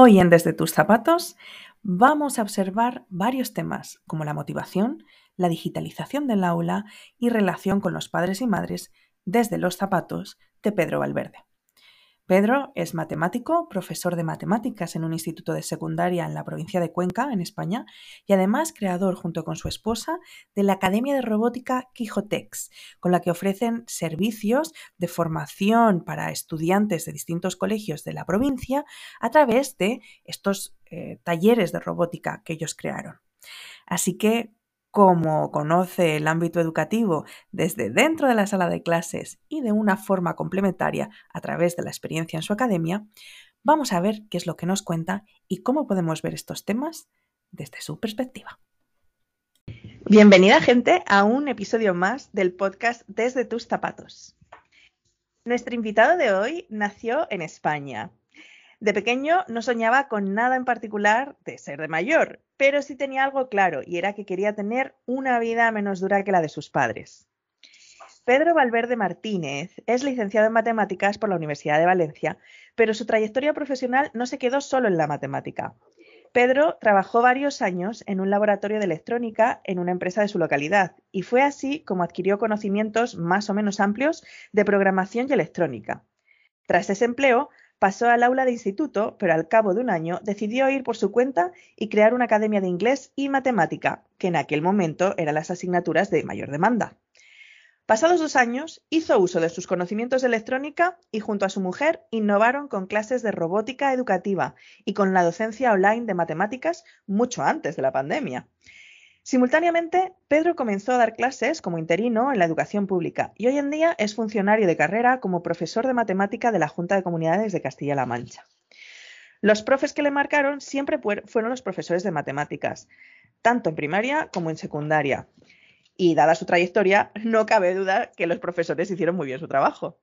Hoy en Desde tus zapatos vamos a observar varios temas como la motivación, la digitalización del aula y relación con los padres y madres desde los zapatos de Pedro Valverde. Pedro es matemático, profesor de matemáticas en un instituto de secundaria en la provincia de Cuenca, en España, y además creador junto con su esposa de la Academia de Robótica Quijotex, con la que ofrecen servicios de formación para estudiantes de distintos colegios de la provincia a través de estos eh, talleres de robótica que ellos crearon. Así que como conoce el ámbito educativo desde dentro de la sala de clases y de una forma complementaria a través de la experiencia en su academia, vamos a ver qué es lo que nos cuenta y cómo podemos ver estos temas desde su perspectiva. Bienvenida gente a un episodio más del podcast Desde tus zapatos. Nuestro invitado de hoy nació en España, de pequeño no soñaba con nada en particular de ser de mayor, pero sí tenía algo claro y era que quería tener una vida menos dura que la de sus padres. Pedro Valverde Martínez es licenciado en matemáticas por la Universidad de Valencia, pero su trayectoria profesional no se quedó solo en la matemática. Pedro trabajó varios años en un laboratorio de electrónica en una empresa de su localidad y fue así como adquirió conocimientos más o menos amplios de programación y electrónica. Tras ese empleo, Pasó al aula de instituto, pero al cabo de un año decidió ir por su cuenta y crear una academia de inglés y matemática, que en aquel momento eran las asignaturas de mayor demanda. Pasados dos años, hizo uso de sus conocimientos de electrónica y junto a su mujer innovaron con clases de robótica educativa y con la docencia online de matemáticas mucho antes de la pandemia. Simultáneamente, Pedro comenzó a dar clases como interino en la educación pública y hoy en día es funcionario de carrera como profesor de matemática de la Junta de Comunidades de Castilla-La Mancha. Los profes que le marcaron siempre fueron los profesores de matemáticas, tanto en primaria como en secundaria. Y dada su trayectoria, no cabe duda que los profesores hicieron muy bien su trabajo.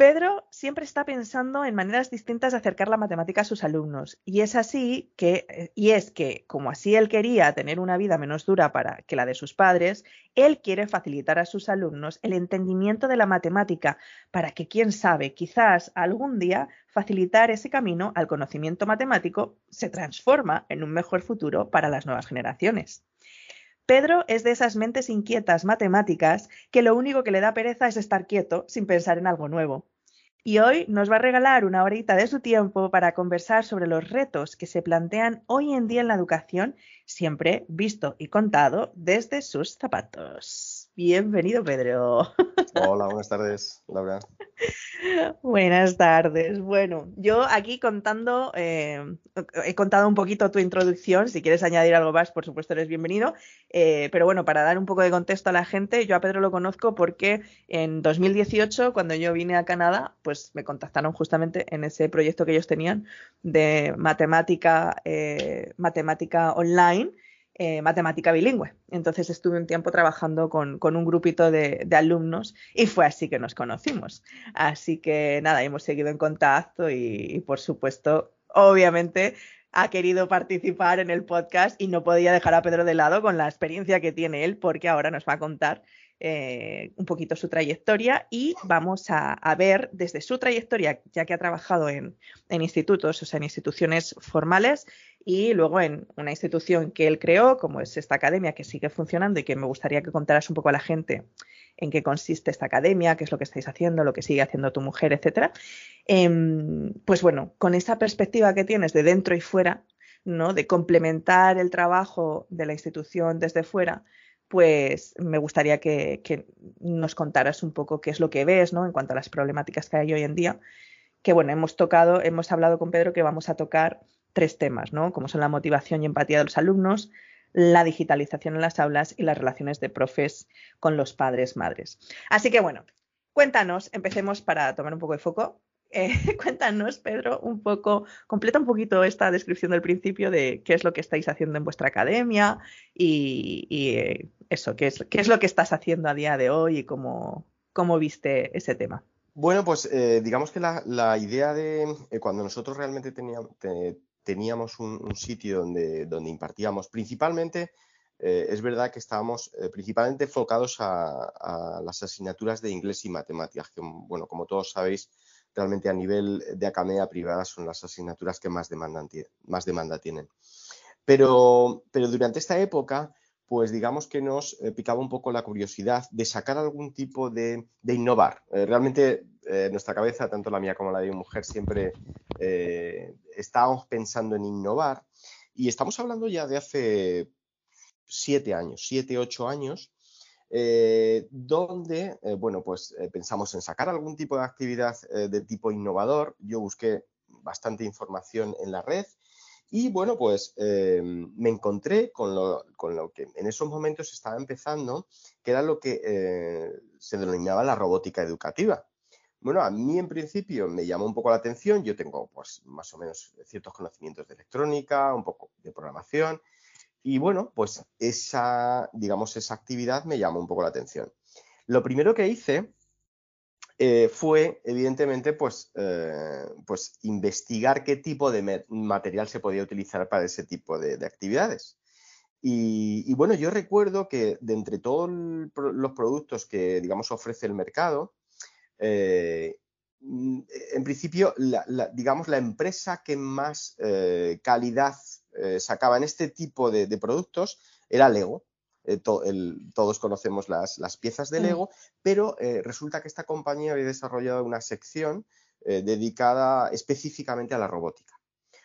Pedro siempre está pensando en maneras distintas de acercar la matemática a sus alumnos y es así que eh, y es que como así él quería tener una vida menos dura para que la de sus padres, él quiere facilitar a sus alumnos el entendimiento de la matemática para que quién sabe, quizás algún día facilitar ese camino al conocimiento matemático se transforma en un mejor futuro para las nuevas generaciones. Pedro es de esas mentes inquietas matemáticas que lo único que le da pereza es estar quieto sin pensar en algo nuevo. Y hoy nos va a regalar una horita de su tiempo para conversar sobre los retos que se plantean hoy en día en la educación, siempre visto y contado desde sus zapatos. Bienvenido, Pedro. Hola, buenas tardes, Laura. Buenas tardes. Bueno, yo aquí contando, eh, he contado un poquito tu introducción. Si quieres añadir algo más, por supuesto, eres bienvenido. Eh, pero bueno, para dar un poco de contexto a la gente, yo a Pedro lo conozco porque en 2018, cuando yo vine a Canadá, pues me contactaron justamente en ese proyecto que ellos tenían de matemática, eh, matemática online eh, matemática bilingüe. Entonces estuve un tiempo trabajando con, un grupito de, alumnos y fue así que nos conocimos. Así que nada, hemos seguido en contacto y, por supuesto, obviamente ha querido participar en el podcast y no podía dejar a Pedro de lado con la experiencia que tiene él porque ahora nos va a contar eh, un poquito su trayectoria y vamos a, ver desde su trayectoria, ya que ha trabajado en, institutos, o sea, en instituciones formales y luego en una institución que él creó, como es esta academia que sigue funcionando y que me gustaría que contaras un poco a la gente en qué consiste esta academia, qué es lo que estáis haciendo, lo que sigue haciendo tu mujer, etcétera. Em, pues bueno, con esa perspectiva que tienes de dentro y fuera, ¿no? De complementar el trabajo de la institución desde fuera, pues me gustaría que, nos contaras un poco qué es lo que ves, ¿no? En cuanto a las problemáticas que hay hoy en día. Que bueno, hemos tocado, hemos hablado con Pedro que vamos a tocar tres temas, ¿no? Como son la motivación y empatía de los alumnos, la digitalización en las aulas y las relaciones de profes con los padres, madres. Así que bueno, cuéntanos, empecemos para tomar un poco de foco. Eh, cuéntanos, Pedro, un poco, completa un poquito esta descripción del principio de qué es lo que estáis haciendo en vuestra academia y, eh, eso, ¿qué es, lo que estás haciendo a día de hoy y cómo, cómo viste ese tema. Bueno, pues eh, digamos que la, idea de cuando nosotros realmente teníamos, teníamos un, sitio donde, donde impartíamos, principalmente, eh, es verdad que estábamos principalmente enfocados a, las asignaturas de inglés y matemáticas, que, bueno, como todos sabéis, realmente a nivel de academia privada son las asignaturas que más, más demanda tienen. Pero, pero durante esta época pues digamos que nos eh, picaba un poco la curiosidad de sacar algún tipo de, innovar. Eh, realmente eh, nuestra cabeza, tanto la mía como la de mi mujer, siempre estábamos pensando en innovar y estamos hablando ya de hace siete años, siete, ocho años, donde, bueno, pues pensamos en sacar algún tipo de actividad de tipo innovador. Yo busqué bastante información en la red y bueno, pues eh, me encontré con lo, que en esos momentos estaba empezando, que era lo que eh, se denominaba la robótica educativa. Bueno, a mí en principio me llamó un poco la atención, yo tengo pues más o menos ciertos conocimientos de electrónica, un poco de programación, y bueno, pues esa, digamos, esa actividad me llamó un poco la atención. Lo primero que hice eh, fue, evidentemente, pues, eh, pues investigar qué tipo de material se podía utilizar para ese tipo de, actividades. Y, bueno, yo recuerdo que de entre todos los productos que, digamos, ofrece el mercado, eh, mm, en principio, digamos, la empresa que más calidad sacaba en este tipo de productos era Lego. Eh, todos conocemos las, piezas de Lego, pero eh, resulta que esta compañía había desarrollado una sección eh, dedicada específicamente a la robótica.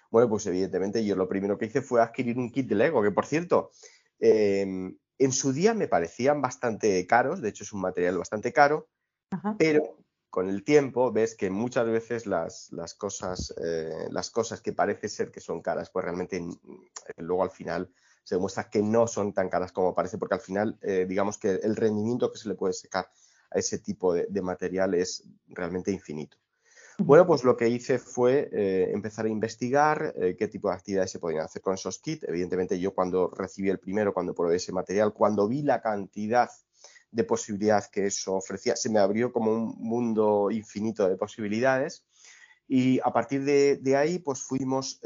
Bueno, pues evidentemente yo lo primero que hice fue adquirir un kit de Lego, que por cierto, em, en su día me parecían bastante caros, de hecho es un material bastante caro, pero con el tiempo ves que muchas veces las, cosas, las cosas que parece ser que son caras, pues realmente mm, luego al final se demuestra que no son tan caras como parece, porque al final, eh, digamos que el rendimiento que se le puede sacar a ese tipo de, material es realmente infinito. Bueno, pues lo que hice fue eh, empezar a investigar eh, qué tipo de actividades se podían hacer con esos kits. Evidentemente, yo cuando recibí el primero, cuando probé ese material, cuando vi la cantidad de posibilidad que eso ofrecía, se me abrió como un mundo infinito de posibilidades. Y a partir de, ahí, pues fuimos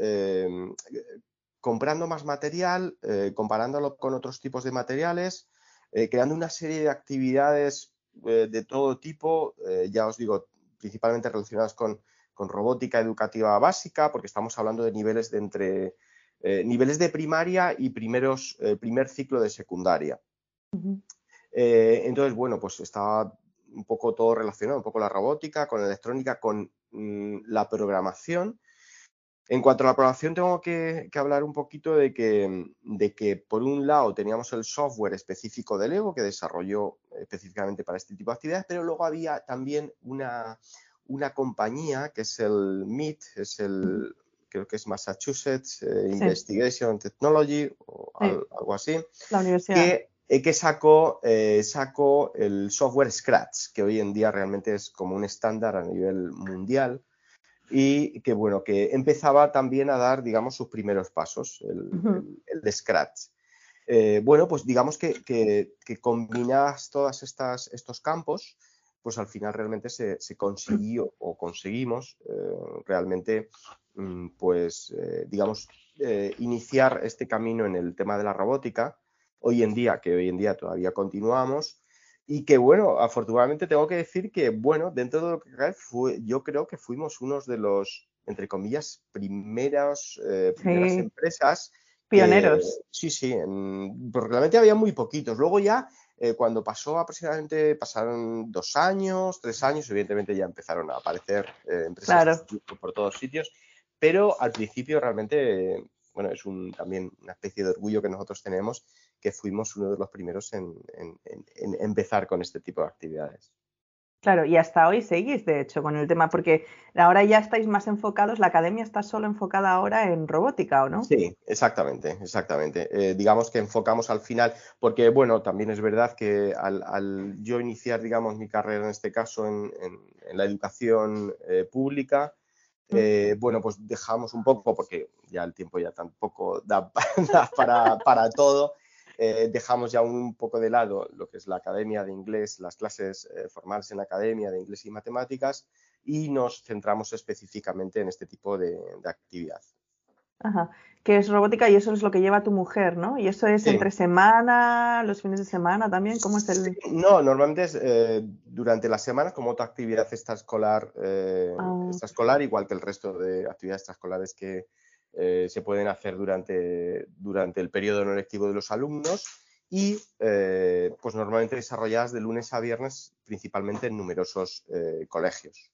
comprando más material, eh, comparándolo con otros tipos de materiales, eh, creando una serie de actividades eh, de todo tipo, ya os digo, principalmente relacionadas con, robótica educativa básica, porque estamos hablando de niveles de entre niveles de primaria y primeros, primer ciclo de secundaria. entonces, bueno, pues estaba un poco todo relacionado, un poco la robótica, con la electrónica, con mm, la programación en cuanto a la programación, tengo que, hablar un poquito de que, de que, por un lado, teníamos el software específico de Lego que desarrolló específicamente para este tipo de actividades, pero luego había también una, compañía que es el MIT, es el, creo que es Massachusetts eh, Investigation Technology o algo así. La universidad. Que, eh, sacó, eh, sacó el software Scratch, que hoy en día realmente es como un estándar a nivel mundial y que bueno, que empezaba también a dar, digamos, sus primeros pasos, el, de Scratch. Eh, bueno, pues digamos que, que, combinas todos estos campos, pues al final realmente se, consiguió o conseguimos eh, realmente, mm, pues eh, digamos, iniciar este camino en el tema de la robótica. Hoy en día, que hoy en día todavía continuamos, y que bueno, afortunadamente tengo que decir que, bueno, dentro de lo que cae, fue, yo creo que fuimos unos de los, entre comillas, primeras, eh, primeras empresas. Pioneros. sí, sí, porque realmente había muy poquitos. Luego ya, eh, cuando pasó aproximadamente, pasaron dos años, tres años, evidentemente ya empezaron a aparecer eh, empresas por todos sitios, pero al principio realmente, bueno, es un, también una especie de orgullo que nosotros tenemos que fuimos uno de los primeros en, empezar con este tipo de actividades. Claro, y hasta hoy seguís, de hecho, con el tema, porque ahora ya estáis más enfocados, la academia está solo enfocada ahora en robótica, ¿o no? Sí, exactamente, exactamente. Eh, digamos que enfocamos al final, porque, bueno, también es verdad que al, yo iniciar, digamos, mi carrera en este caso en, la educación eh, pública, eh, bueno, pues dejamos un poco, porque ya el tiempo ya tampoco da, para, para todo, eh, dejamos ya un poco de lado lo que es la academia de inglés, las clases eh, formales en academia de inglés y matemáticas y nos centramos específicamente en este tipo de, actividad. Ajá. Que es robótica y eso es lo que lleva tu mujer, ¿no? Y eso es entre semana, los fines de semana también, ¿cómo es el...? No, normalmente es eh, durante la semana como otra actividad extraescolar, eh, ah. extraescolar, igual que el resto de actividades extraescolares que eh, se pueden hacer durante, durante el periodo no lectivo de los alumnos y pues normalmente desarrolladas de lunes a viernes principalmente en numerosos colegios.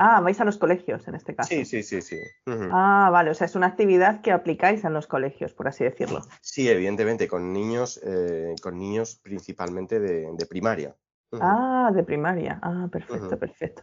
Ah, vais a los colegios en este caso. Sí, sí, sí, sí. Ah, vale, o sea, es una actividad que aplicáis en los colegios, por así decirlo. Sí, evidentemente, con niños, eh, con niños principalmente de, primaria. Ah, de primaria. Ah, perfecto, perfecto.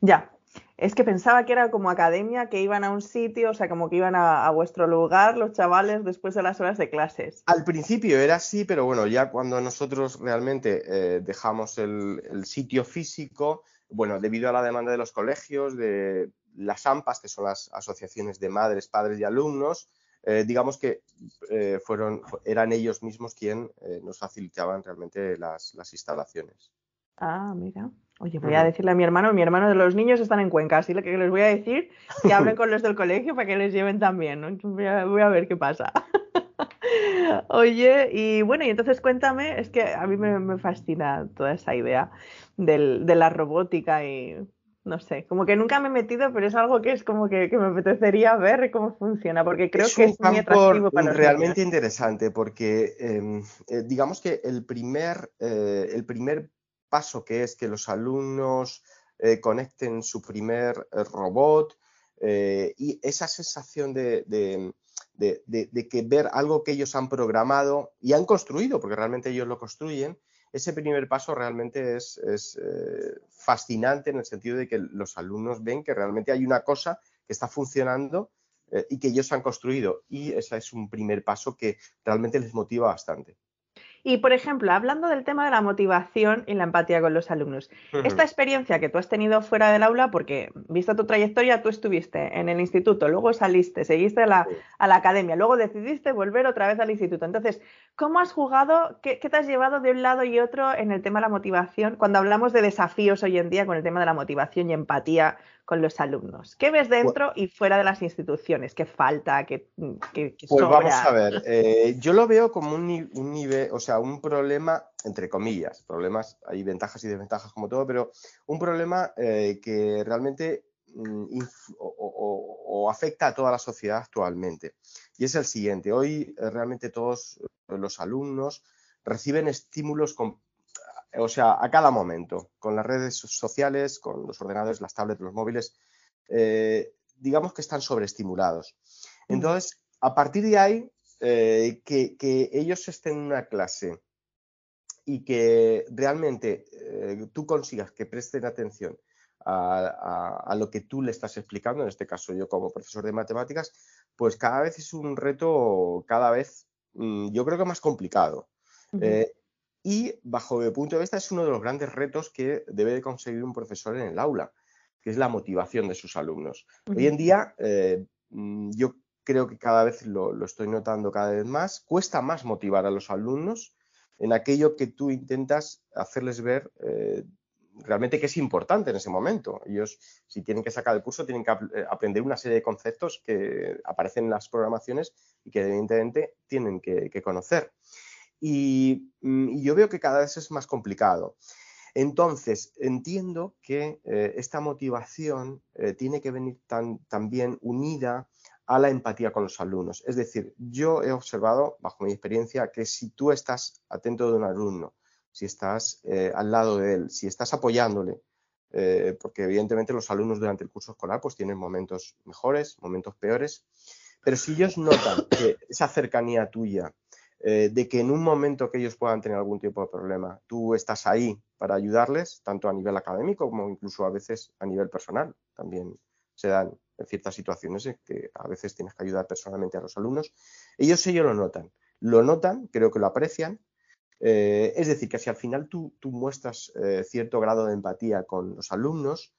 Ya, es que pensaba que era como academia, que iban a un sitio, o sea, como que iban a, vuestro lugar los chavales después de las horas de clases. Al principio era así, pero bueno, ya cuando nosotros realmente eh, dejamos el, sitio físico, bueno, debido a la demanda de los colegios, de las AMPAs, que son las asociaciones de madres, padres y alumnos, eh, digamos que eh, fueron, eran ellos mismos quienes eh, nos facilitaban realmente las, instalaciones. Ah, mira. Oye, voy a decirle a mi hermano, mi hermano de los niños están en Cuenca, así que les voy a decir que hablen con los del colegio para que les lleven también, ¿no? Voy a, voy a ver qué pasa. Oye, y bueno, y entonces cuéntame, es que a mí me, fascina toda esa idea de la robótica y no sé, como que nunca me he metido, pero es algo que es como que, me apetecería ver cómo funciona, porque creo que es muy atractivo para realmente interesante, porque em, eh, digamos que el primer, eh, el primer paso que es que los alumnos eh, conecten su primer robot y esa sensación de de, que ver algo que ellos han programado y han construido, porque realmente ellos lo construyen, ese primer paso realmente es, eh, fascinante en el sentido de que los alumnos ven que realmente hay una cosa que está funcionando eh, y que ellos han construido. Y ese es un primer paso que realmente les motiva bastante. Y, por ejemplo, hablando del tema de la motivación y la empatía con los alumnos, esta experiencia que tú has tenido fuera del aula, porque vista tu trayectoria, tú estuviste en el instituto, luego saliste, seguiste a la, a la academia, luego decidiste volver otra vez al instituto. Entonces, ¿cómo has jugado? Qué, te has llevado de un lado y otro en el tema de la motivación? Cuando hablamos de desafíos hoy en día con el tema de la motivación y empatía con los alumnos. ¿Qué ves dentro y fuera de las instituciones? ¿Qué falta? ¿Qué, qué, pues vamos a ver. Eh, yo lo veo como un, nivel, o sea, un problema, entre comillas, problemas, hay ventajas y desventajas como todo, pero un problema eh, que realmente mm, o, afecta a toda la sociedad actualmente. Y es el siguiente. Hoy eh, realmente todos los alumnos reciben estímulos con o sea, a cada momento, con las redes sociales, con los ordenadores, las tablets, los móviles, eh, digamos que están sobreestimulados. Mm. Entonces, a partir de ahí, eh, que, ellos estén en una clase y que realmente eh, tú consigas que presten atención a, lo que tú le estás explicando, en este caso yo como profesor de matemáticas, pues cada vez es un reto, cada vez, mm, yo creo que más complicado. Y bajo mi punto de vista es uno de los grandes retos que debe de conseguir un profesor en el aula, que es la motivación de sus alumnos. Hoy en día eh, mm, yo creo que cada vez lo, estoy notando cada vez más, cuesta más motivar a los alumnos en aquello que tú intentas hacerles ver eh, realmente que es importante en ese momento. Ellos, si tienen que sacar el curso, tienen que eh, aprender una serie de conceptos que aparecen en las programaciones y que evidentemente tienen que conocer. Mm, y, yo veo que cada vez es más complicado. Entonces, entiendo que eh, esta motivación eh, tiene que venir también unida a la empatía con los alumnos. Es decir, yo he observado, bajo mi experiencia, que si tú estás atento de un alumno, si estás eh, al lado de él, si estás apoyándole, porque evidentemente los alumnos durante el curso escolar pues tienen momentos mejores, momentos peores, pero si ellos notan que esa cercanía tuya eh, de que en un momento que ellos puedan tener algún tipo de problema, tú estás ahí para ayudarles, tanto a nivel académico como incluso a veces a nivel personal. También se dan ciertas situaciones en que a veces tienes que ayudar personalmente a los alumnos. Ellos ellos lo notan, lo notan, creo que lo aprecian. Eh, es decir, que si al final tú, muestras eh, cierto grado de empatía con los alumnos,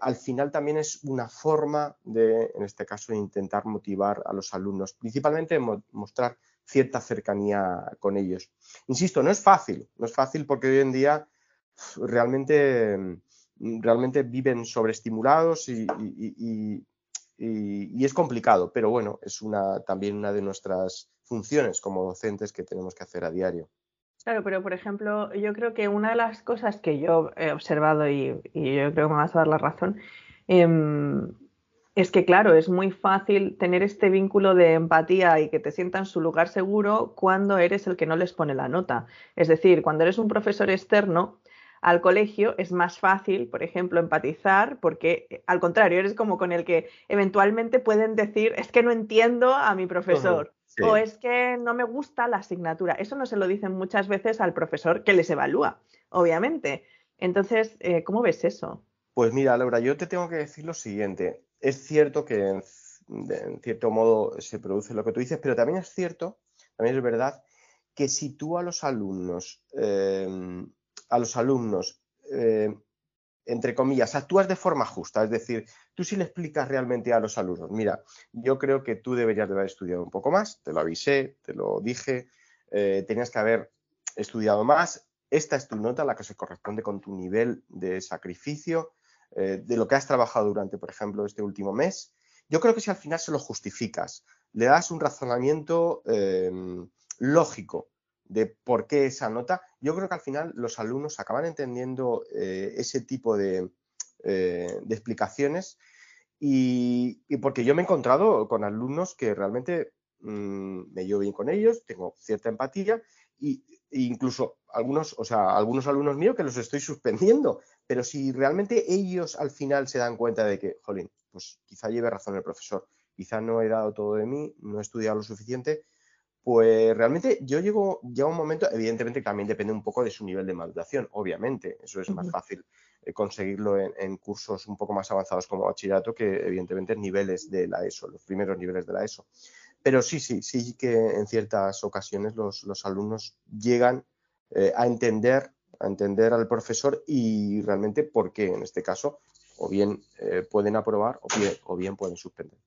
al final también es una forma de, en este caso, intentar motivar a los alumnos, principalmente mostrar cierta cercanía con ellos. Insisto, no es fácil, no es fácil porque hoy en día realmente, realmente viven sobreestimulados y, y, es complicado, pero bueno, es también una de nuestras funciones como docentes que tenemos que hacer a diario. Claro, pero por ejemplo, yo creo que una de las cosas que yo he observado y, yo creo que me vas a dar la razón, em, es que claro, es muy fácil tener este vínculo de empatía y que te sientan en su lugar seguro cuando eres el que no les pone la nota. Es decir, cuando eres un profesor externo, al colegio es más fácil, por ejemplo, empatizar, porque eh, al contrario, eres como con el que eventualmente pueden decir, es que no entiendo a mi profesor. O es que no me gusta la asignatura. Eso no se lo dicen muchas veces al profesor que les evalúa, obviamente. Entonces, eh, ¿cómo ves eso? Pues mira, Laura, yo te tengo que decir lo siguiente. Es cierto que en, cierto modo se produce lo que tú dices, pero también es cierto, también es verdad, que si tú a los alumnos eh, a los alumnos, eh, entre comillas, actúas de forma justa, es decir, tú sí le explicas realmente a los alumnos, mira, yo creo que tú deberías de haber estudiado un poco más, te lo avisé, te lo dije, eh, tenías que haber estudiado más, esta es tu nota, la que se corresponde con tu nivel de sacrificio, eh, de lo que has trabajado durante, por ejemplo, este último mes. Yo creo que si al final se lo justificas, le das un razonamiento lógico de por qué esa nota, yo creo que al final los alumnos acaban entendiendo eh, ese tipo de, eh, explicaciones y, porque yo me he encontrado con alumnos que realmente mm, me llevo bien con ellos, tengo cierta empatía y, e incluso algunos, o sea, algunos alumnos míos que los estoy suspendiendo, pero si realmente ellos al final se dan cuenta de que, jolín, pues quizá lleve razón el profesor, quizá no he dado todo de mí, no he estudiado lo suficiente, pues realmente yo llego, llega un momento, evidentemente también depende un poco de su nivel de maduración, obviamente, eso es más fácil eh, conseguirlo en, cursos un poco más avanzados como bachillerato que evidentemente en niveles de la ESO, los primeros niveles de la ESO. Pero sí, sí, sí que en ciertas ocasiones los, alumnos llegan eh, a entender a entender al profesor y realmente por qué en este caso o bien eh, pueden aprobar o bien, o bien pueden suspender.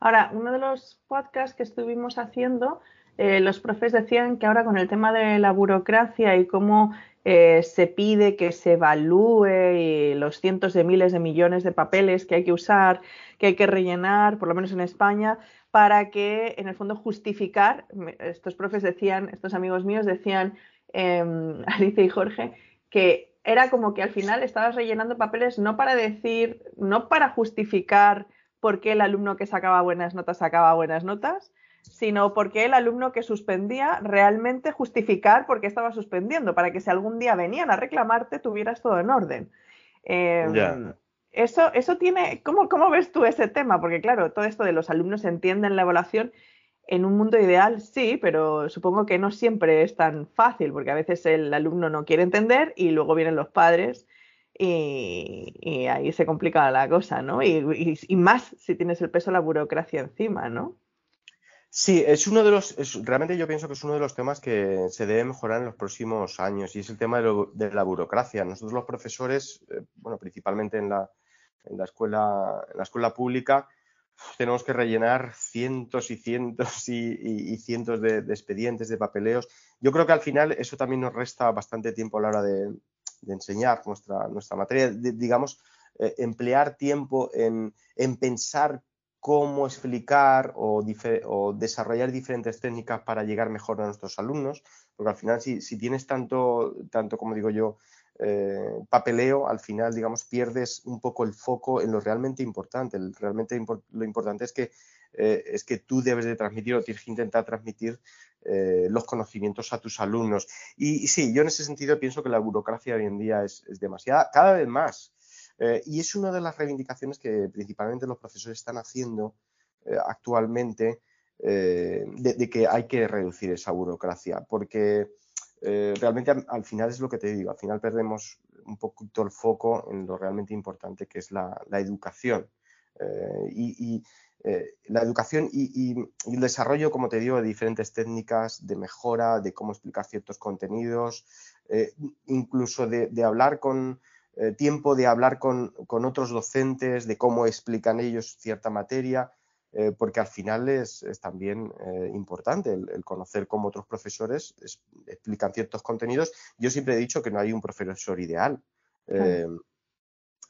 Ahora, uno de los podcasts que estuvimos haciendo eh, los profes decían que ahora con el tema de la burocracia y cómo eh, se pide que se evalúe y los cientos de miles de millones de papeles que hay que usar, que hay que rellenar, por lo menos en España, para que en el fondo justificar, estos profes decían, estos amigos míos decían, em, Alicia y Jorge, que era como que al final estabas rellenando papeles no para decir, no para justificar por qué el alumno que sacaba buenas notas sacaba buenas notas, sino porque el alumno que suspendía realmente justificar por qué estaba suspendiendo, para que si algún día venían a reclamarte tuvieras todo en orden. Em, eso, eso tiene, ¿cómo, ¿cómo ves tú ese tema? Porque claro, todo esto de los alumnos entienden la evaluación, en un mundo ideal sí, pero supongo que no siempre es tan fácil, porque a veces el alumno no quiere entender y luego vienen los padres y, ahí se complica la cosa, ¿no? Y, y, más si tienes el peso de la burocracia encima, ¿no? Sí, es uno de los, realmente yo pienso que es uno de los temas que se debe mejorar en los próximos años y es el tema de, la burocracia. Nosotros los profesores, eh, bueno, principalmente en la, en la escuela, en la escuela pública, tenemos que rellenar cientos y cientos y, cientos de, expedientes, de papeleos. Yo creo que al final eso también nos resta bastante tiempo a la hora de, enseñar nuestra, nuestra materia, digamos, eh, emplear tiempo en, en pensar cómo explicar o, desarrollar diferentes técnicas para llegar mejor a nuestros alumnos, porque al final si, tienes tanto, tanto, como digo yo, eh, papeleo, al final, digamos, pierdes un poco el foco en lo realmente importante. realmente lo importante es que, eh, es que tú debes de transmitir o tienes que intentar transmitir eh, los conocimientos a tus alumnos. Y, sí, yo en ese sentido pienso que la burocracia hoy en día es, es demasiada, cada vez más. Eh, y es una de las reivindicaciones que principalmente los profesores están haciendo eh, actualmente eh, de, que hay que reducir esa burocracia, porque realmente al, final es lo que te digo, al final perdemos un poquito el foco en lo realmente importante que es la, educación. y, la educación y, el desarrollo, como te digo, de diferentes técnicas de mejora, de cómo explicar ciertos contenidos, incluso de hablar con, eh, tiempo de hablar con, otros docentes, de cómo explican ellos cierta materia, eh, porque al final es, también eh, importante el, conocer cómo otros profesores explican ciertos contenidos. Yo siempre he dicho que no hay un profesor ideal.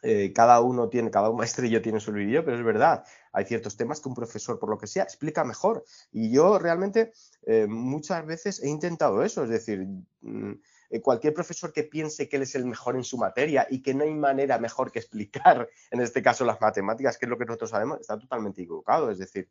eh, cada uno tiene, cada un maestrillo tiene su vídeo, pero es verdad, hay ciertos temas que un profesor, por lo que sea, explica mejor. Y yo realmente eh, muchas veces he intentado eso, es decir, mm, eh, cualquier profesor que piense que él es el mejor en su materia y que no hay manera mejor que explicar, en este caso las matemáticas, que es lo que nosotros sabemos, está totalmente equivocado. Es decir,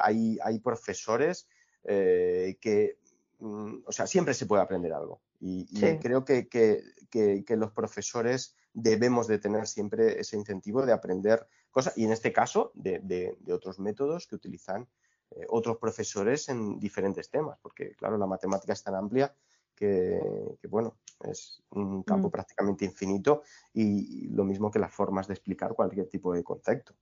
hay, hay, profesores que, mm, o sea, siempre se puede aprender algo. Y, creo que, que los profesores debemos de tener siempre ese incentivo de aprender cosas y en este caso de, otros métodos que utilizan eh, otros profesores en diferentes temas, porque claro, la matemática es tan amplia que, bueno, es un campo mm. prácticamente infinito y, lo mismo que las formas de explicar cualquier tipo de concepto.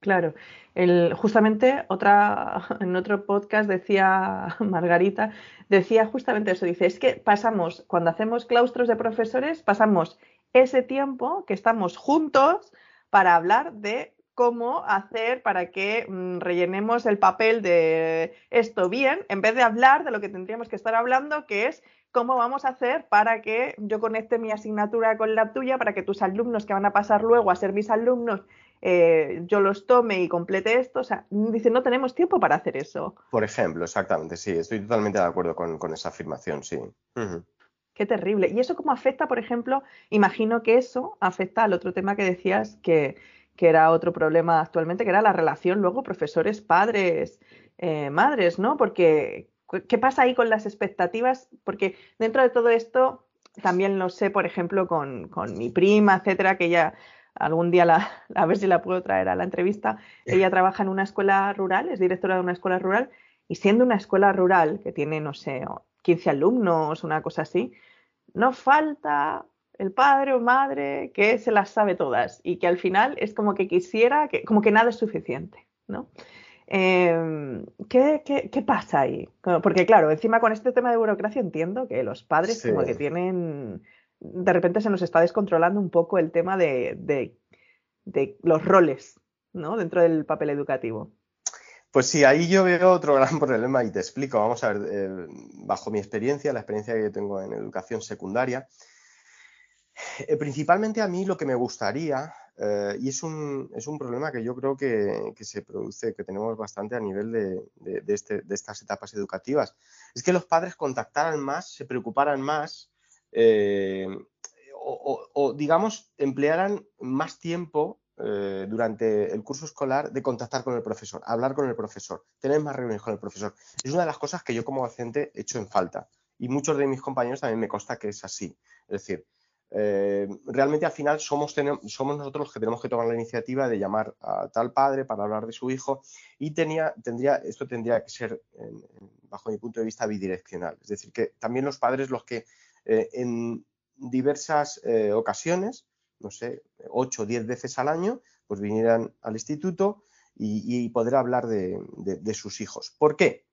Claro, el, justamente otra, en otro podcast decía Margarita, decía justamente eso, dice, es que pasamos, cuando hacemos claustros de profesores, pasamos ese tiempo que estamos juntos para hablar de cómo hacer para que mm, rellenemos el papel de esto bien, en vez de hablar de lo que tendríamos que estar hablando, que es cómo vamos a hacer para que yo conecte mi asignatura con la tuya, para que tus alumnos que van a pasar luego a ser mis alumnos, eh, yo los tome y complete esto. O sea, dice, no tenemos tiempo para hacer eso. Por ejemplo, exactamente, sí, estoy totalmente de acuerdo con, esa afirmación, sí. Qué terrible. ¿Y eso cómo afecta, por ejemplo? Imagino que eso afecta al otro tema que decías que, era otro problema actualmente, que era la relación luego profesores, padres, eh, madres, ¿no? Porque, ¿qué pasa ahí con las expectativas? Porque dentro de todo esto, también lo sé, por ejemplo, con, mi prima, etcétera, que ella algún día la, a ver si la puedo traer a la entrevista. Ella trabaja en una escuela rural, es directora de una escuela rural, y siendo una escuela rural que tiene, no sé, 15 alumnos, una cosa así, no falta el padre o madre que se las sabe todas y que al final es como que quisiera, que, como que nada es suficiente, ¿no? Em, ¿qué, pasa ahí? Porque claro, encima con este tema de burocracia entiendo que los padres como que tienen, de repente se nos está descontrolando un poco el tema de, de los roles, ¿no? Dentro del papel educativo. Pues sí, ahí yo veo otro gran problema y te explico. Vamos a ver, eh, bajo mi experiencia, la experiencia que yo tengo en educación secundaria, eh, principalmente a mí lo que me gustaría, eh, y es un, es un, problema que yo creo que, se produce, que tenemos bastante a nivel de, este, de, estas etapas educativas, es que los padres contactaran más, se preocuparan más o, digamos, emplearan más tiempo eh, durante el curso escolar de contactar con el profesor, hablar con el profesor, tener más reuniones con el profesor. Es una de las cosas que yo como docente echo en falta y muchos de mis compañeros también me consta que es así. Es decir, eh, realmente al final somos, nosotros los que tenemos que tomar la iniciativa de llamar a tal padre para hablar de su hijo y tenía, tendría, esto tendría que ser, bajo mi punto de vista, bidireccional. Es decir, que también los padres los que eh, en diversas ocasiones no sé, ocho o diez veces al año, pues vinieran al instituto y, poder hablar de, sus hijos. ¿Por qué?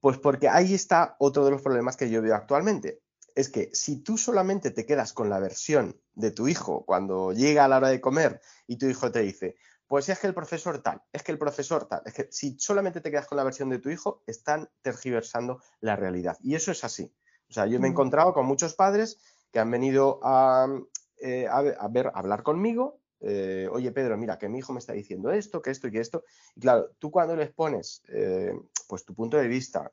Pues porque ahí está otro de los problemas que yo veo actualmente. Es que si tú solamente te quedas con la versión de tu hijo cuando llega a la hora de comer y tu hijo te dice, pues es que el profesor tal, es que el profesor tal, es que si solamente te quedas con la versión de tu hijo, están tergiversando la realidad. Y eso es así. O sea, yo me he mm. encontrado con muchos padres que han venido a, eh, a, ver, hablar conmigo, eh, oye Pedro, mira, que mi hijo me está diciendo esto, que esto y que esto. Y claro, tú cuando les pones eh, pues tu punto de vista,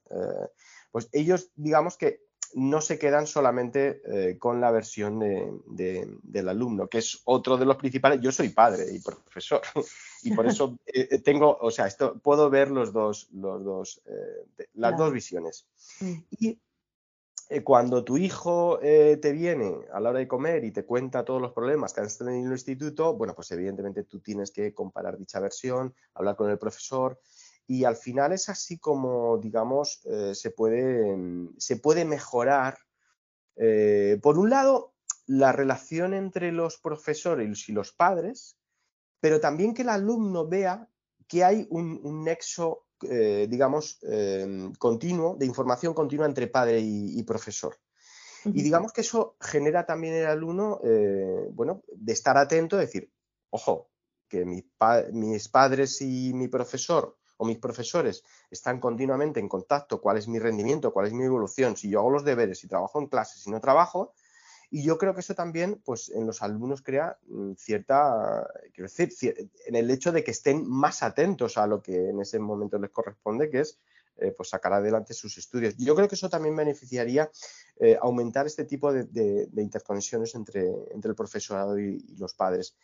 pues ellos digamos que no se quedan solamente con la versión del alumno, que es otro de los principales. Yo soy padre y profesor y por eso tengo, o sea, esto puedo ver los dos, los dos, las dos visiones. Mm. Y eh, cuando tu hijo eh, te viene a la hora de comer y te cuenta todos los problemas que has tenido en el instituto, bueno, pues evidentemente tú tienes que comparar dicha versión, hablar con el profesor y al final es así como, digamos, eh, se, puede, se puede mejorar, por un lado, la relación entre los profesores y los padres, pero también que el alumno vea que hay un, un nexo eh, digamos, continuo, de información continua entre padre y, profesor. Y digamos que eso genera también el alumno, eh, bueno, de estar atento, decir, ojo, que mis padres y mi profesor o mis profesores están continuamente en contacto, cuál es mi rendimiento, cuál es mi evolución, si yo hago los deberes, si trabajo en clase, si no trabajo, Y yo creo que eso también, pues en los alumnos crea mm, cierta, quiero decir, en el hecho de que estén más atentos a lo que en ese momento les corresponde, que es eh, pues sacar adelante sus estudios. Yo creo que eso también beneficiaría eh, aumentar este tipo de, interconexiones entre, el profesorado y, los padres.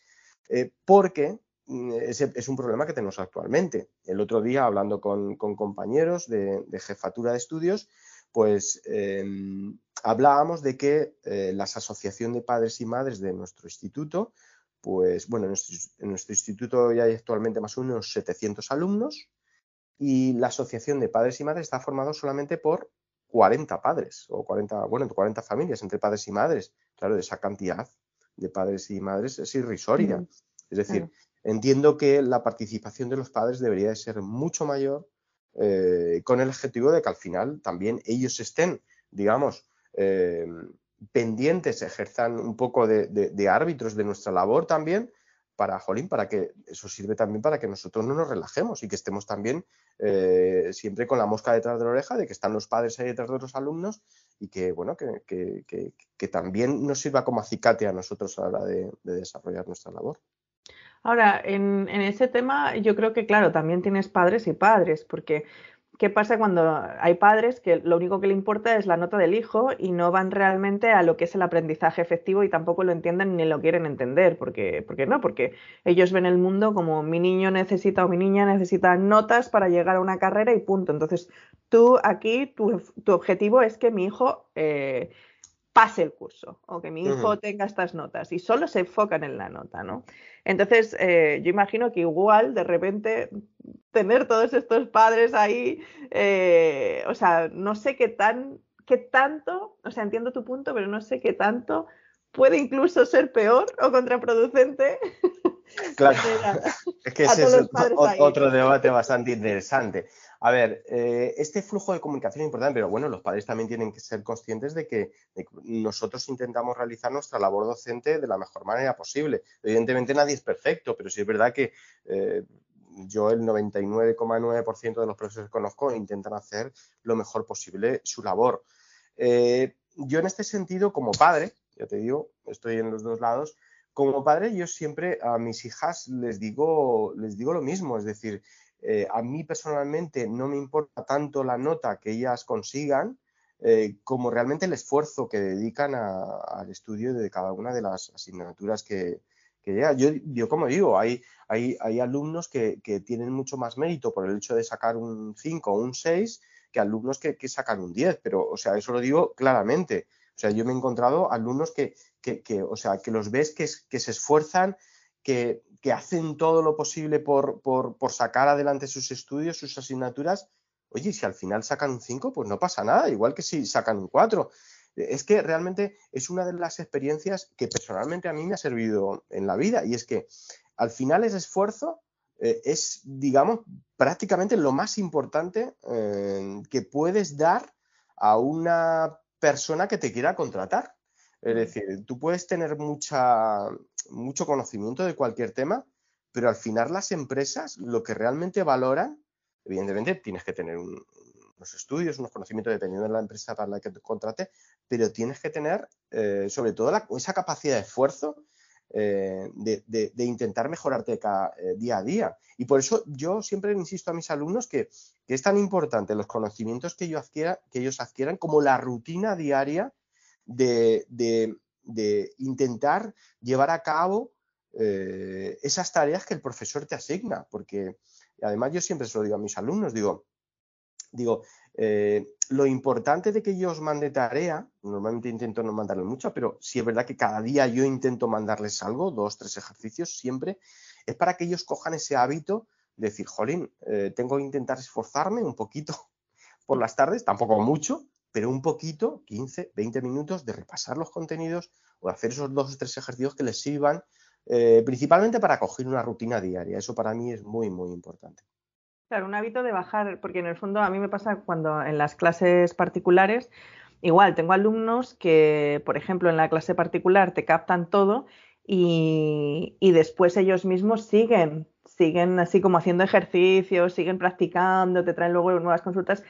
Eh, porque mm, es, un problema que tenemos actualmente. El otro día, hablando con, compañeros de, jefatura de estudios, pues em, hablábamos de que las asociaciones de padres y madres de nuestro instituto, pues bueno, en nuestro, en nuestro instituto ya hay actualmente más o menos 700 alumnos, y la asociación de padres y madres está formada solamente por 40 padres o 40, bueno, 40 familias entre padres y madres. Claro, esa cantidad de padres y madres es irrisoria. Es decir, entiendo que la participación de los padres debería de ser mucho mayor eh, con el objetivo de que al final también ellos estén, digamos, eh, pendientes, ejerzan un poco de árbitros de nuestra labor también para Jolín, para que eso sirve también para que nosotros no nos relajemos y que estemos también eh, siempre con la mosca detrás de la oreja de que están los padres ahí detrás de los alumnos y que bueno que, que, también nos sirva como acicate a nosotros a la hora de, desarrollar nuestra labor. Ahora, en, ese tema yo creo que, claro, también tienes padres y padres, porque ¿Qué pasa cuando hay padres que lo único que le importa es la nota del hijo y no van realmente a lo que es el aprendizaje efectivo y tampoco lo entienden ni lo quieren entender? Porque, porque no, porque ellos ven el mundo como mi niño necesita o mi niña necesita notas para llegar a una carrera y punto. Entonces, tú aquí, tu, objetivo es que mi hijo eh, pase el curso o que mi hijo tenga estas notas y solo se enfocan en la nota, ¿no? Entonces, eh, yo imagino que igual de repente tener todos estos padres ahí, eh, o sea, no sé qué tan, qué tanto, o sea, entiendo tu punto, pero no sé qué tanto puede incluso ser peor o contraproducente. Claro, es que ese es otro debate bastante interesante. A ver, eh, este flujo de comunicación es importante, pero bueno, los padres también tienen que ser conscientes de que, nosotros intentamos realizar nuestra labor docente de la mejor manera posible. Evidentemente nadie es perfecto, pero sí es verdad que eh, yo el 99,9% de los profesores que conozco intentan hacer lo mejor posible su labor. Eh, yo en este sentido, como padre, ya te digo, estoy en los dos lados, como padre yo siempre a mis hijas les digo, les digo lo mismo, es decir, eh, a mí personalmente no me importa tanto la nota que ellas consigan eh, como realmente el esfuerzo que dedican al estudio de cada una de las asignaturas que, que Yo, yo, como digo, hay, hay, hay alumnos que, tienen mucho más mérito por el hecho de sacar un 5 o un 6 que alumnos que, sacan un 10, pero, o sea, eso lo digo claramente. O sea, yo me he encontrado alumnos que, o sea, que los ves que, que se esfuerzan, que, hacen todo lo posible por, sacar adelante sus estudios, sus asignaturas. Oye, si al final sacan un 5, pues no pasa nada, igual que si sacan un 4. Es que realmente es una de las experiencias que personalmente a mí me ha servido en la vida y es que al final ese esfuerzo eh, es, digamos, prácticamente lo más importante eh, que puedes dar a una persona que te quiera contratar. Es decir, tú puedes tener mucha, mucho conocimiento de cualquier tema, pero al final las empresas lo que realmente valoran, evidentemente tienes que tener unos estudios, unos conocimientos dependiendo de la empresa para la que te contrate, pero tienes que tener eh, sobre todo esa capacidad de esfuerzo eh, de, intentar mejorarte cada, eh, día a día. Y por eso yo siempre insisto a mis alumnos que, es tan importante los conocimientos que, yo adquiera, que ellos adquieran como la rutina diaria de, intentar llevar a cabo esas tareas que el profesor te asigna, porque además yo siempre se lo digo a mis alumnos, digo, digo, eh, lo importante de que yo os mande tarea, normalmente intento no mandarle mucho, pero sí es verdad que cada día yo intento mandarles algo, dos, tres ejercicios siempre, es para que ellos cojan ese hábito de decir, jolín, eh, tengo que intentar esforzarme un poquito por las tardes, tampoco mucho, pero un poquito, 15, 20 minutos de repasar los contenidos o hacer esos dos o tres ejercicios que les sirvan, eh, principalmente para coger una rutina diaria. Eso para mí es muy, muy importante. Claro, un hábito de bajar, porque en el fondo a mí me pasa cuando en las clases particulares, igual tengo alumnos que, por ejemplo, en la clase particular te captan todo y, después ellos mismos siguen, siguen así como haciendo ejercicios, siguen practicando, te traen luego nuevas consultas,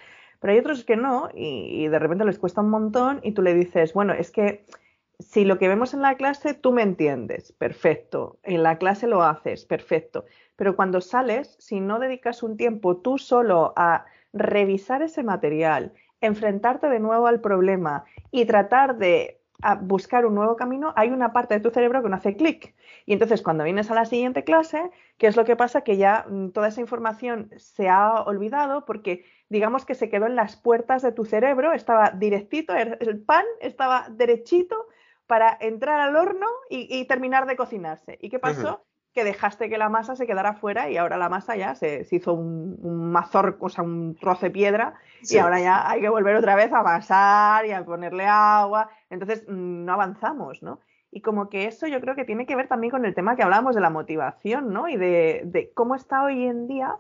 pero hay otros que no y, y de repente les cuesta un montón y tú le dices, bueno, es que si lo que vemos en la clase tú me entiendes, perfecto, en la clase lo haces, perfecto, pero cuando sales, si no dedicas un tiempo tú solo a revisar ese material, enfrentarte de nuevo al problema y tratar de buscar un nuevo camino, hay una parte de tu cerebro que no hace clic. Y entonces cuando vienes a la siguiente clase, ¿qué es lo que pasa? Que ya mm, toda esa información se ha olvidado porque digamos que se quedó en las puertas de tu cerebro, estaba directito, el pan estaba derechito para entrar al horno y, terminar de cocinarse. ¿Y qué pasó? Que dejaste que la masa se quedara fuera y ahora la masa ya se, hizo un, un, mazor, o sea, un trozo de piedra y ahora ya hay que volver otra vez a amasar y a ponerle agua. Entonces mm, no avanzamos, ¿no? Y como que eso yo creo que tiene que ver también con el tema que hablábamos de la motivación, ¿no? Y de, cómo está hoy en día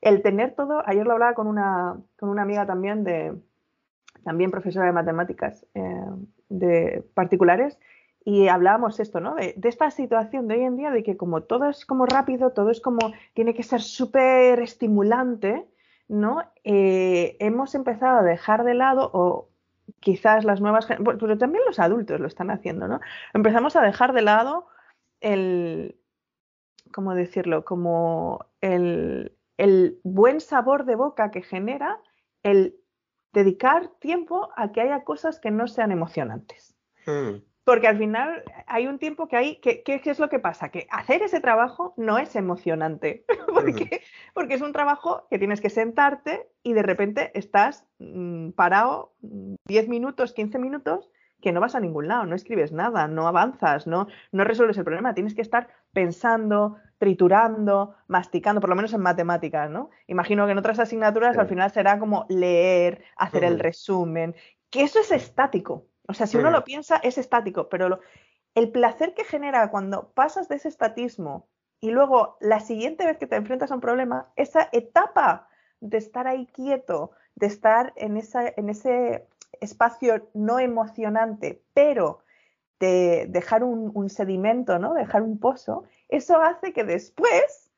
el tener todo. Ayer lo hablaba con una, con una amiga también de, también profesora de matemáticas, eh, de particulares y hablábamos esto, ¿no? De, esta situación de hoy en día de que como todo es como rápido, todo es como tiene que ser súper estimulante, ¿no? Eh, hemos empezado a dejar de lado o quizás las nuevas, pero también los adultos lo están haciendo, ¿no? Empezamos a dejar de lado el, ¿cómo decirlo? Como el, el buen sabor de boca que genera el dedicar tiempo a que haya cosas que no sean emocionantes. Hmm. Porque al final hay un tiempo que hay, que, ¿qué es lo que pasa? Que hacer ese trabajo no es emocionante, porque, porque es un trabajo que tienes que sentarte y de repente estás mm, parado 10 minutos, 15 minutos que no vas a ningún lado, no escribes nada, no avanzas, no, no resuelves el problema, tienes que estar pensando, triturando, masticando, por lo menos en matemáticas, ¿no? Imagino que en otras asignaturas al final será como leer, hacer el resumen, que eso es estático. O sea, si uno lo piensa, es estático, pero el placer que genera cuando pasas de ese estatismo y luego la siguiente vez que te enfrentas a un problema, esa etapa de estar ahí quieto, de estar en, esa, en ese espacio no emocionante, pero de dejar un, sedimento, ¿no? Dejar un pozo, eso hace que después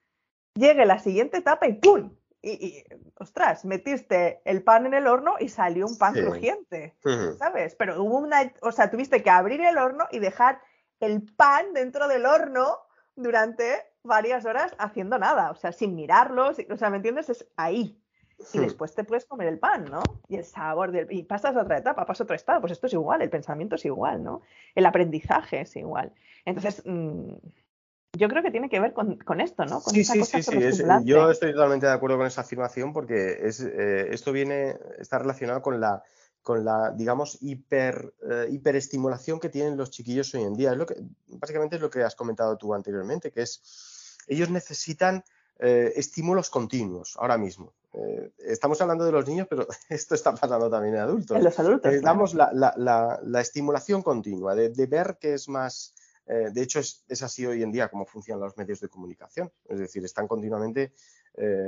llegue la siguiente etapa y ¡pum! Y, ostras, metiste el pan en el horno y salió un pan crujiente, ¿sabes? Pero hubo una, o sea, tuviste que abrir el horno y dejar el pan dentro del horno durante varias horas haciendo nada, o sea, sin mirarlo, o sea, ¿me entiendes? Es ahí, y hmm. después te puedes comer el pan, ¿no? Y el sabor del... Y pasas a otra etapa, pasas a otro estado. Pues esto es igual, el pensamiento es igual, ¿no? El aprendizaje es igual. Entonces, mm, yo creo que tiene que ver con, esto, ¿no? sí, sí, sí, sí. yo estoy totalmente de acuerdo con esa afirmación porque es, eh, esto viene, está relacionado con la, con la digamos, hiper, eh, hiperestimulación que tienen los chiquillos hoy en día. Es lo que, básicamente es lo que has comentado tú anteriormente, que es, ellos necesitan eh, estímulos continuos ahora mismo. Eh, estamos hablando de los niños, pero esto está pasando también en adultos. En los adultos. Damos la, estimulación continua, de, ver que es más. Eh, de hecho, es, así hoy en día como funcionan los medios de comunicación. Es decir, están continuamente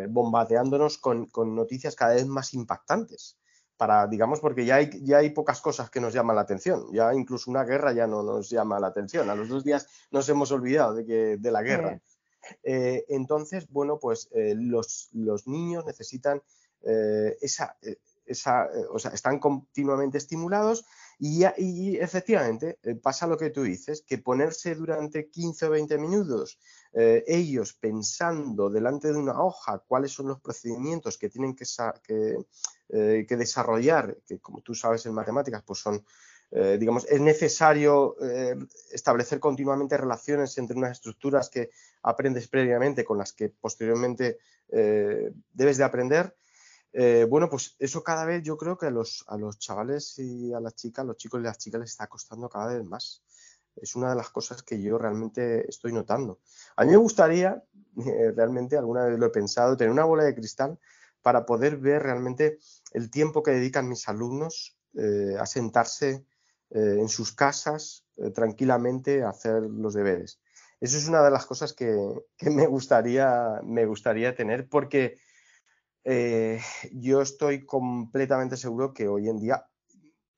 bombardeándonos con, noticias cada vez más impactantes. Para, digamos, porque ya hay, ya hay pocas cosas que nos llaman la atención. Ya incluso una guerra ya no nos llama la atención. A los dos días nos hemos olvidado de, que, de la guerra. Eh, entonces, bueno, pues eh, los, niños necesitan eh, esa, esa o sea, están continuamente estimulados y, efectivamente pasa lo que tú dices, que ponerse durante 15 o 20 minutos ellos pensando delante de una hoja cuáles son los procedimientos que tienen que, que, que desarrollar, que como tú sabes en matemáticas, pues son eh, digamos, es necesario eh, establecer continuamente relaciones entre unas estructuras que aprendes previamente con las que posteriormente eh, debes de aprender. bueno, pues eso cada vez yo creo que a los, a los chavales y a las chicas, los chicos y las chicas les está costando cada vez más. Es una de las cosas que yo realmente estoy notando. A mí me gustaría, realmente, alguna vez lo he pensado, tener una bola de cristal para poder ver realmente el tiempo que dedican mis alumnos a sentarse eh, en sus casas eh, tranquilamente hacer los deberes. Eso es una de las cosas que, me, gustaría, me gustaría tener porque eh, yo estoy completamente seguro que hoy en día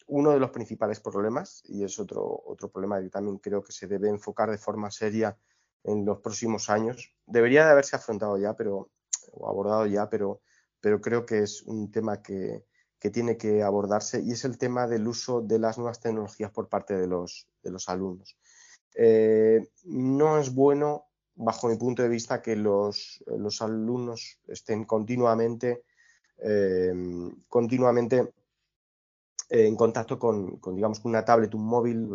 uno de los principales problemas, y es otro, otro problema que también creo que se debe enfocar de forma seria en los próximos años, debería de haberse afrontado ya, pero, o abordado ya, pero, pero creo que es un tema que, que tiene que abordarse y es el tema del uso de las nuevas tecnologías por parte de los, de los alumnos. Eh, no es bueno, bajo mi punto de vista, que los, los alumnos estén continuamente, eh, continuamente en contacto con, digamos, una tablet, un móvil,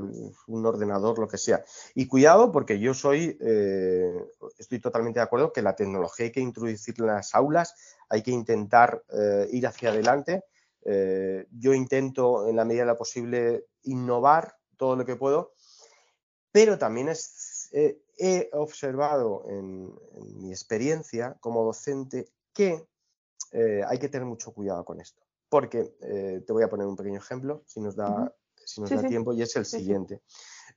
un ordenador, lo que sea. Y cuidado, porque yo soy, eh, estoy totalmente de acuerdo que la tecnología hay que introducir en las aulas, hay que intentar eh, ir hacia adelante. Eh, yo intento, en la medida de lo posible, innovar todo lo que puedo, pero también he observado en, en, mi experiencia como docente que hay que tener mucho cuidado con esto porque eh, te voy a poner un pequeño ejemplo, si nos da, si nos da tiempo, y es el siguiente.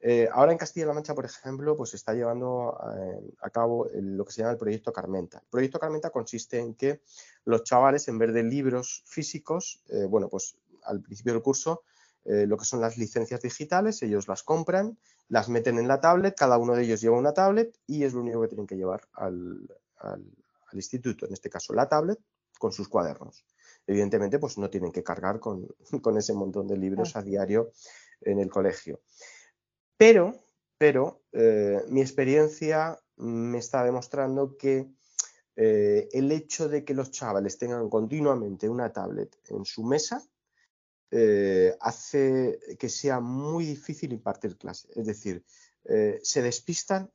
Eh, ahora en Castilla-La Mancha, por ejemplo, pues se está llevando eh, a cabo lo que se llama el proyecto Carmenta. El proyecto Carmenta consiste en que los chavales, en vez de libros físicos, bueno, pues al principio del curso, lo que son las licencias digitales, ellos las compran, las meten en la tablet, cada uno de ellos lleva una tablet y es lo único que tienen que llevar al instituto, en este caso la tablet, con sus cuadernos evidentemente pues no tienen que cargar con, ese montón de libros a diario en el colegio. Pero, pero eh, mi experiencia me está demostrando que eh, el hecho de que los chavales tengan continuamente una tablet en su mesa eh, hace que sea muy difícil impartir clase. Es decir, se despistan,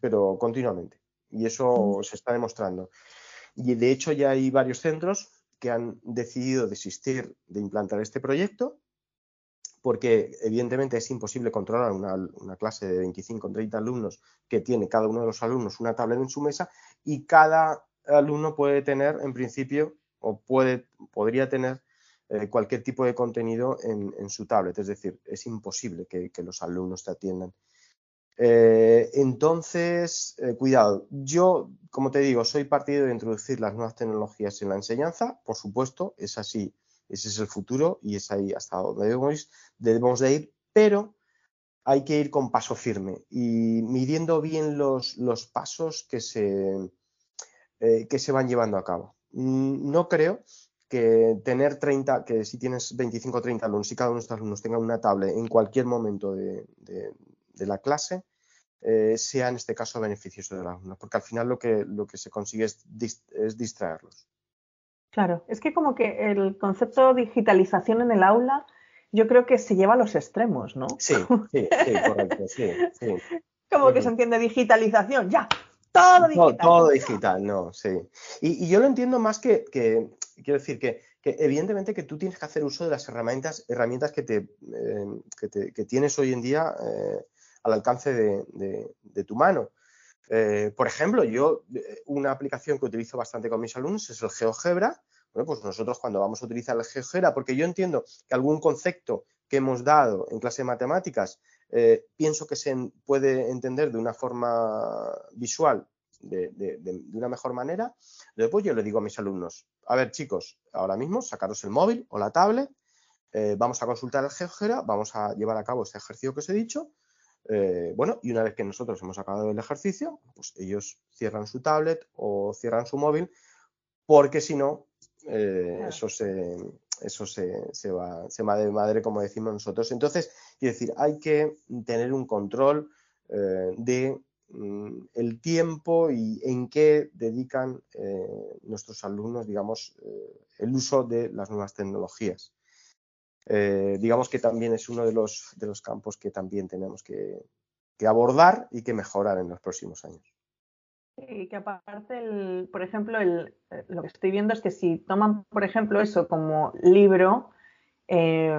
pero continuamente. Y eso mm. se está demostrando. Y de hecho ya hay varios centros que han decidido desistir de implantar este proyecto porque evidentemente es imposible controlar una, clase de 25 o 30 alumnos que tiene cada uno de los alumnos una tablet en su mesa y cada alumno puede tener en principio o puede, podría tener eh, cualquier tipo de contenido en, su tablet. Es decir, es imposible que, los alumnos te atiendan eh, entonces, eh, cuidado. Yo, como te digo, soy partido de introducir las nuevas tecnologías en la enseñanza. Por supuesto, es así, ese es el futuro y es ahí hasta donde debemos, de ir, pero hay que ir con paso firme y midiendo bien los, pasos que se, eh, que se van llevando a cabo. Mm, no creo que tener 30, que si tienes 25 o 30 alumnos y cada uno de estos alumnos tenga una tablet en cualquier momento de, de la clase eh, sea en este caso beneficioso de los alumnos, porque al final lo que, lo que se consigue es, distraerlos. Claro, es que como que el concepto digitalización en el aula yo creo que se lleva a los extremos, ¿no? Sí, sí, sí, correcto, sí, Como que se entiende digitalización, ya, todo digital. Todo, digital, no, sí. Y, yo lo entiendo más que, quiero decir que, evidentemente que tú tienes que hacer uso de las herramientas, herramientas que, te, eh, que, tienes hoy en día eh, al alcance de, tu mano. Eh, por ejemplo, yo eh, una aplicación que utilizo bastante con mis alumnos es el GeoGebra. Bueno, pues nosotros cuando vamos a utilizar el GeoGebra, porque yo entiendo que algún concepto que hemos dado en clase de matemáticas eh, pienso que se puede entender de una forma visual de, una mejor manera, después yo le digo a mis alumnos, a ver chicos, ahora mismo sacaros el móvil o la tablet, vamos a consultar el GeoGebra, vamos a llevar a cabo este ejercicio que os he dicho eh, bueno, y una vez que nosotros hemos acabado el ejercicio, pues ellos cierran su tablet o cierran su móvil, porque si no, eh, eso, se, eso se, va, se va de madre, como decimos nosotros. Entonces, quiero decir, hay que tener un control eh, de mm, el tiempo y en qué dedican nuestros alumnos, digamos, el uso de las nuevas tecnologías. Eh, digamos que también es uno de los, de los campos que también tenemos que, abordar y que mejorar en los próximos años. Y que aparte, por ejemplo, el, eh, lo que estoy viendo es que si toman, por ejemplo, eso como libro, eh,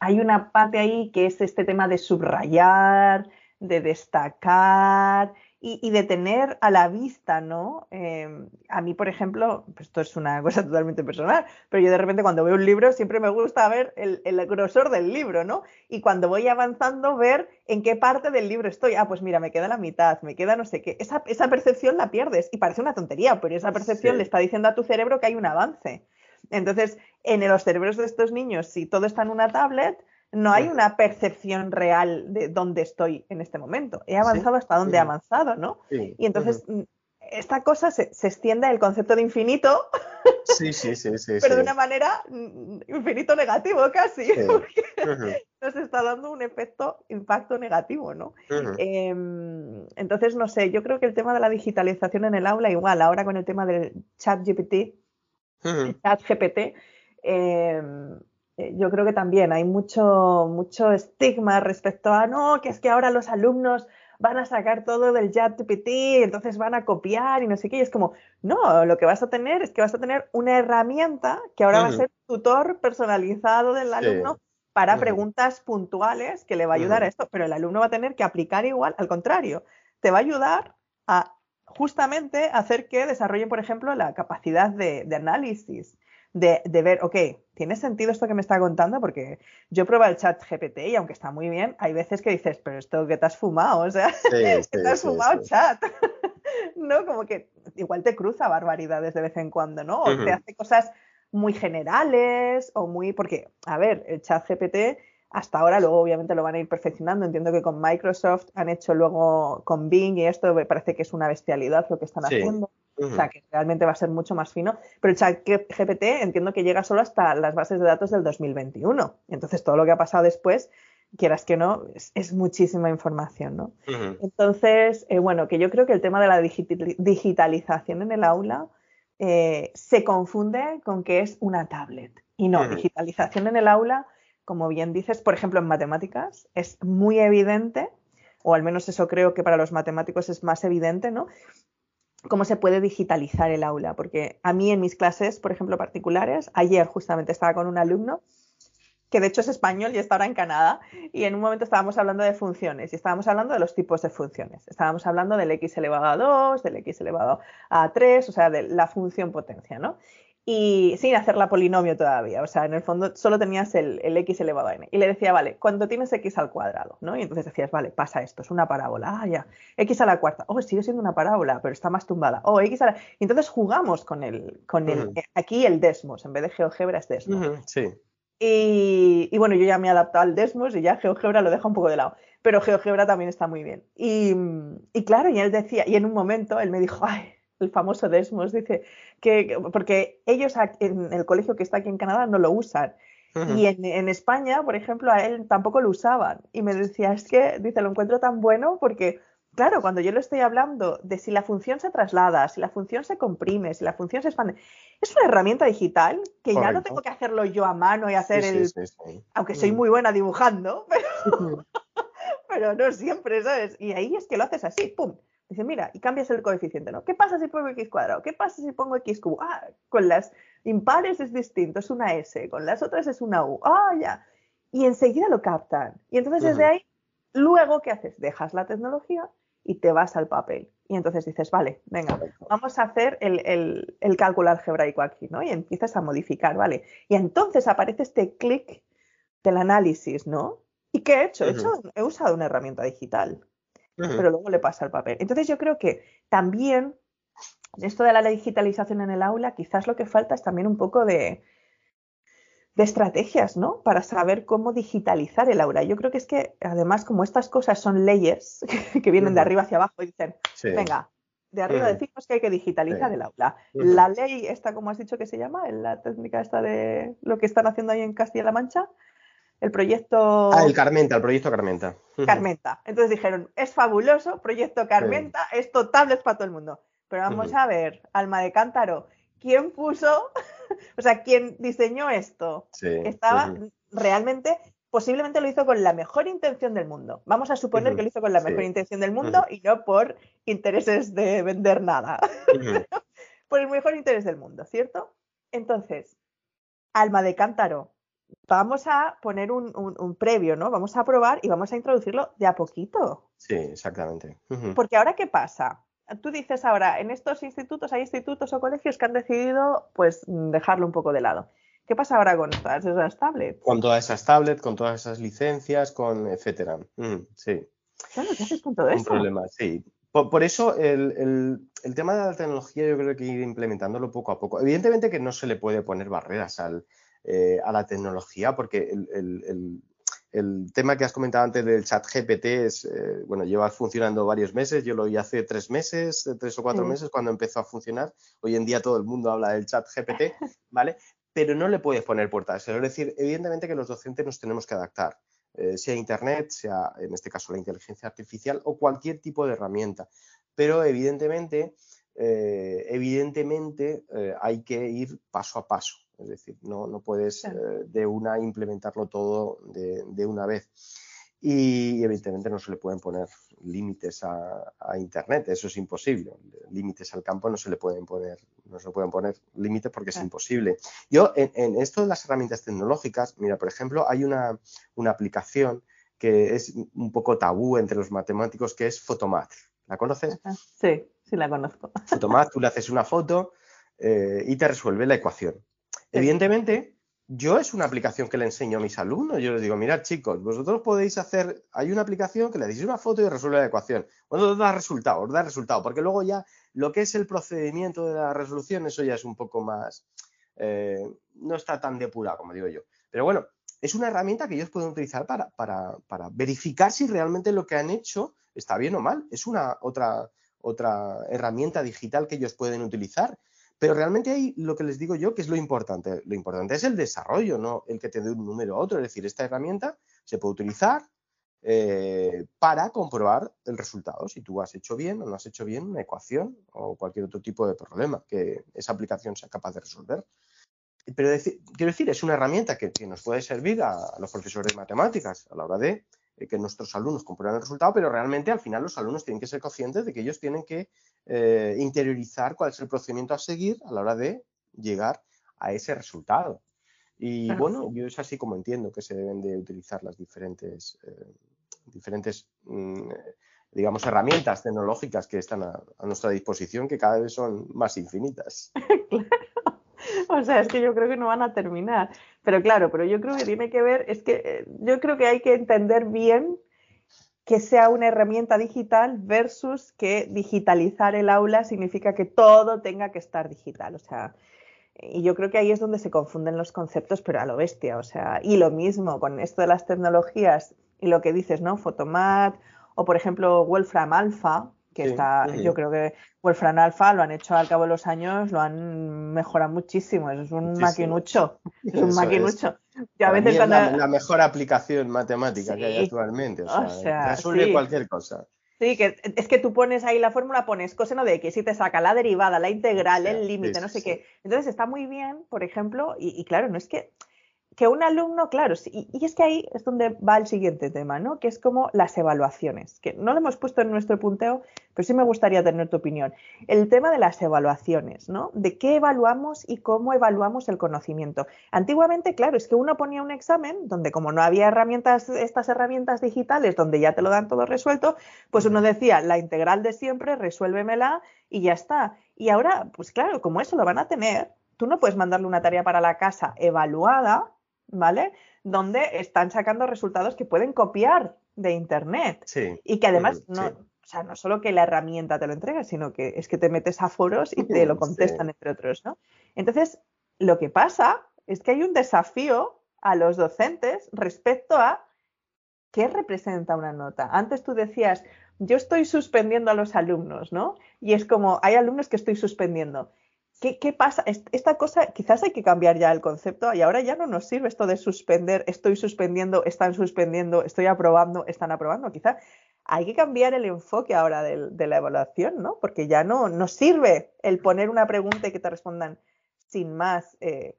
hay una parte ahí que es este tema de subrayar, de destacar y, de tener a la vista, ¿no? Em, a mí, por ejemplo, pues esto es una cosa totalmente personal, pero yo de repente cuando veo un libro siempre me gusta ver el, grosor del libro, ¿no? Y cuando voy avanzando, ver en qué parte del libro estoy. Ah, pues mira, me queda la mitad, me queda no sé qué. Esa, esa percepción la pierdes y parece una tontería, pero esa percepción le está diciendo a tu cerebro que hay un avance. Entonces, en los cerebros de estos niños, si todo está en una tablet, no hay una percepción real de dónde estoy en este momento. He avanzado hasta dónde he avanzado, ¿no? Y entonces, mm, esta cosa se, se extiende el concepto de infinito. Sí, sí, sí, sí. pero sí. de una manera mm, infinito negativo casi. porque nos está dando un efecto, impacto negativo, ¿no? Em, entonces, no sé, yo creo que el tema de la digitalización en el aula, igual, ahora con el tema del chat GPT, chat GPT, em, eh, yo creo que también hay mucho, mucho estigma respecto a, no, que es que ahora los alumnos van a sacar todo del chat GPT, entonces van a copiar y no sé qué. Y es como, no, lo que vas a tener es que vas a tener una herramienta que ahora va a ser tutor personalizado del alumno para preguntas puntuales que le va a ayudar a esto, pero el alumno va a tener que aplicar igual, al contrario, te va a ayudar a justamente hacer que desarrollen, por ejemplo, la capacidad de, de análisis, de, de, ver, ok, ¿tiene sentido esto que me está contando? Porque yo pruebo el chat GPT y aunque está muy bien, hay veces que dices, pero esto que te has fumado, o sea, sí, sí, te has sí, fumado chat. ¿No? Como que igual te cruza barbaridades de vez en cuando, ¿no? O uh -huh. te hace cosas muy generales o muy. Porque, a ver, el chat GPT hasta ahora, luego obviamente lo van a ir perfeccionando. Entiendo que con Microsoft han hecho luego con Bing y esto me parece que es una bestialidad lo que están haciendo. Uh -huh. O sea, que realmente va a ser mucho más fino. Pero el chat GPT entiendo que llega solo hasta las bases de datos del 2021. Entonces, todo lo que ha pasado después, quieras que no, es, es muchísima información, ¿no? Uh -huh. Entonces, eh, bueno, que yo creo que el tema de la digitalización en el aula eh, se confunde con que es una tablet. Y no, uh -huh. digitalización en el aula, como bien dices, por ejemplo, en matemáticas, es muy evidente, o al menos eso creo que para los matemáticos es más evidente, ¿no? Cómo se puede digitalizar el aula, porque a mí en mis clases, por ejemplo, particulares, ayer justamente estaba con un alumno que de hecho es español y está ahora en Canadá, y en un momento estábamos hablando de funciones, y estábamos hablando de los tipos de funciones. Estábamos hablando del x elevado a 2, del x elevado a 3, o sea, de la función potencia, ¿no? Y sin hacer la polinomio todavía, o sea, en el fondo solo tenías el, el, x elevado a n. Y le decía, vale, cuando tienes x al cuadrado, ¿no? Y entonces decías, vale, pasa esto, es una parábola, ah, ya, x a la cuarta, oh, sigue siendo una parábola, pero está más tumbada, oh, x a la... Y entonces jugamos con el, con el, uh -huh. aquí el desmos, en vez de GeoGebra es desmos. Uh -huh, sí. Y, y, bueno, yo ya me he adaptado al Desmos y ya GeoGebra lo deja un poco de lado. Pero GeoGebra también está muy bien. Y, y, claro, y él decía, y en un momento él me dijo, ay, el famoso Desmos, dice, que porque ellos en el colegio que está aquí en Canadá no lo usan. Uh -huh. Y en, en, España, por ejemplo, a él tampoco lo usaban. Y me decía, es que, dice, lo encuentro tan bueno porque, claro, cuando yo le estoy hablando de si la función se traslada, si la función se comprime, si la función se expande, es una herramienta digital que Correcto. ya no tengo que hacerlo yo a mano y hacer sí, el... Sí, sí, aunque soy muy buena dibujando, pero... pero no siempre, ¿sabes? Y ahí es que lo haces así, ¡pum! Dice, mira, y cambias el coeficiente, ¿no? ¿Qué pasa si pongo x cuadrado? ¿Qué pasa si pongo x cubo? Ah, con las impares es distinto, es una s, con las otras es una u. Ah, ya. Y enseguida lo captan. Y entonces uh -huh. desde ahí, luego, ¿qué haces? Dejas la tecnología y te vas al papel. Y entonces dices, vale, venga, vamos a hacer el, el, el cálculo algebraico aquí, ¿no? Y empiezas a modificar, ¿vale? Y entonces aparece este clic del análisis, ¿no? ¿Y qué he hecho? Uh -huh. he, hecho he usado una herramienta digital, pero luego le pasa al papel. Entonces yo creo que también esto de la digitalización en el aula, quizás lo que falta es también un poco de, de estrategias, ¿no? Para saber cómo digitalizar el aula. Yo creo que es que, además, como estas cosas son leyes que vienen uh -huh. de arriba hacia abajo y dicen, sí. venga, de arriba uh -huh. decimos que hay que digitalizar el aula. La ley esta, como has dicho que se llama, la técnica esta de lo que están haciendo ahí en Castilla-La Mancha, el proyecto... Ah, el Carmenta, el proyecto Carmenta. Carmenta. Entonces dijeron, es fabuloso, proyecto Carmenta, sí. esto tablets para todo el mundo. Pero vamos a ver, alma de cántaro, ¿quién puso o sea, quien diseñó esto sí, estaba uh -huh. realmente, posiblemente lo hizo con la mejor intención del mundo. Vamos a suponer uh -huh. que lo hizo con la mejor sí. intención del mundo y no por intereses de vender nada. por el mejor interés del mundo, ¿cierto? Entonces, alma de cántaro, vamos a poner un, un, un, previo, ¿no? Vamos a probar y vamos a introducirlo de a poquito. Sí, exactamente. Porque ahora, ¿qué pasa? tú dices ahora, en estos institutos hay institutos o colegios que han decidido pues dejarlo un poco de lado. ¿Qué pasa ahora con todas esas tablets? Con todas esas tablets, con todas esas licencias, con etcétera. Mm, sí. Claro, ¿qué haces con todo eso? Un problema, sí. Por, por eso el, el, el, tema de la tecnología yo creo que hay que ir implementándolo poco a poco. Evidentemente que no se le puede poner barreras al, eh, a la tecnología porque el, el tema que has comentado antes del chat GPT es, eh, bueno, lleva funcionando varios meses, yo lo vi hace tres meses, tres o cuatro meses cuando empezó a funcionar. Hoy en día todo el mundo habla del chat GPT, ¿vale? Pero no le puedes poner puertas. Es decir, evidentemente que los docentes nos tenemos que adaptar, eh, sea Internet, sea en este caso la inteligencia artificial o cualquier tipo de herramienta. Pero evidentemente, eh, evidentemente hay que ir paso a paso. Es decir, no, no puedes eh, de una implementarlo todo de, una vez. Y, evidentemente no se le pueden poner límites a, Internet, eso es imposible. Límites al campo no se le pueden poner, no se pueden poner límites porque es imposible. Yo, en, esto de las herramientas tecnológicas, mira, por ejemplo, hay una, aplicación que es un poco tabú entre los matemáticos, que es Photomat. ¿La conoces? Sí, sí la conozco. Photomat, tú le haces una foto eh, y te resuelve la ecuación. Evidentemente, yo es una aplicación que le enseño a mis alumnos. Yo les digo, mirad chicos, vosotros podéis hacer, hay una aplicación que le deis una foto y resuelve la ecuación. Bueno, da resultado, os da resultado, porque luego ya lo que es el procedimiento de la resolución, eso ya es un poco más, eh, no está tan depurado, como digo yo. Pero bueno, es una herramienta que ellos pueden utilizar para, para, para verificar si realmente lo que han hecho está bien o mal. Es una otra, otra herramienta digital que ellos pueden utilizar pero realmente ahí lo que les digo yo, que es lo importante. Lo importante es el desarrollo, no el que te dé un número a otro. Es decir, esta herramienta se puede utilizar eh, para comprobar el resultado, si tú has hecho bien o no has hecho bien una ecuación o cualquier otro tipo de problema que esa aplicación sea capaz de resolver. Pero quiero decir, es una herramienta que, nos puede servir a, los profesores de matemáticas a la hora de eh, que nuestros alumnos comprueben el resultado, pero realmente al final los alumnos tienen que ser conscientes de que ellos tienen que eh, interiorizar cuál es el procedimiento a seguir a la hora de llegar a ese resultado. Y bueno, yo es así como entiendo que se deben de utilizar las diferentes, eh, diferentes mm, digamos, herramientas tecnológicas que están a, nuestra disposición, que cada vez son más infinitas. claro. O sea, es que yo creo que no van a terminar. Pero claro, pero yo creo que tiene que ver, es que eh, yo creo que hay que entender bien que sea una herramienta digital versus que digitalizar el aula significa que todo tenga que estar digital. O sea, y yo creo que ahí es donde se confunden los conceptos, pero a lo bestia. O sea, y lo mismo con esto de las tecnologías y lo que dices, ¿no? Photomat o, por ejemplo, Wolfram Alpha, que está, yo creo que Wolfram Alpha lo han hecho al cabo de los años, lo han mejorado muchísimo, es un maquinucho, es un maquinucho. Veces la, mejor aplicación matemática que hay actualmente, o sea, resuelve cualquier cosa. Sí, que es que tú pones ahí la fórmula, pones coseno de X y te saca la derivada, la integral, el límite, no sé qué. Entonces está muy bien, por ejemplo, y claro, no es que que un alumno, claro, y, y, es que ahí es donde va el siguiente tema, ¿no? Que es como las evaluaciones, que no lo hemos puesto en nuestro punteo, pero sí me gustaría tener tu opinión. El tema de las evaluaciones, ¿no? De qué evaluamos y cómo evaluamos el conocimiento. Antiguamente, claro, es que uno ponía un examen donde como no había herramientas, estas herramientas digitales donde ya te lo dan todo resuelto, pues uno decía, la integral de siempre, resuélvemela y ya está. Y ahora, pues claro, como eso lo van a tener, tú no puedes mandarle una tarea para la casa evaluada ¿vale? Donde están sacando resultados que pueden copiar de Internet. Sí, y que además no, o sea, no solo que la herramienta te lo entrega, sino que es que te metes a foros y te lo contestan, entre otros, ¿no? Entonces, lo que pasa es que hay un desafío a los docentes respecto a qué representa una nota. Antes tú decías, yo estoy suspendiendo a los alumnos, ¿no? Y es como, hay alumnos que estoy suspendiendo. ¿Qué, pasa? Esta cosa, quizás hay que cambiar ya el concepto y ahora ya no nos sirve esto de suspender, estoy suspendiendo, están suspendiendo, estoy aprobando, están aprobando. Quizás hay que cambiar el enfoque ahora de, la evaluación, ¿no? Porque ya no nos sirve el poner una pregunta y que te respondan sin más eh,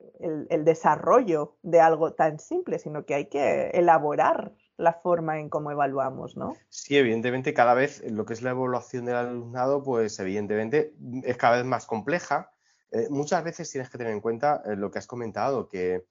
el, desarrollo de algo tan simple, sino que hay que elaborar la forma en cómo evaluamos, ¿no? Sí, evidentemente cada vez lo que es la evaluación del alumnado, pues evidentemente es cada vez más compleja eh, muchas veces tienes que tener en cuenta eh, lo que has comentado, que,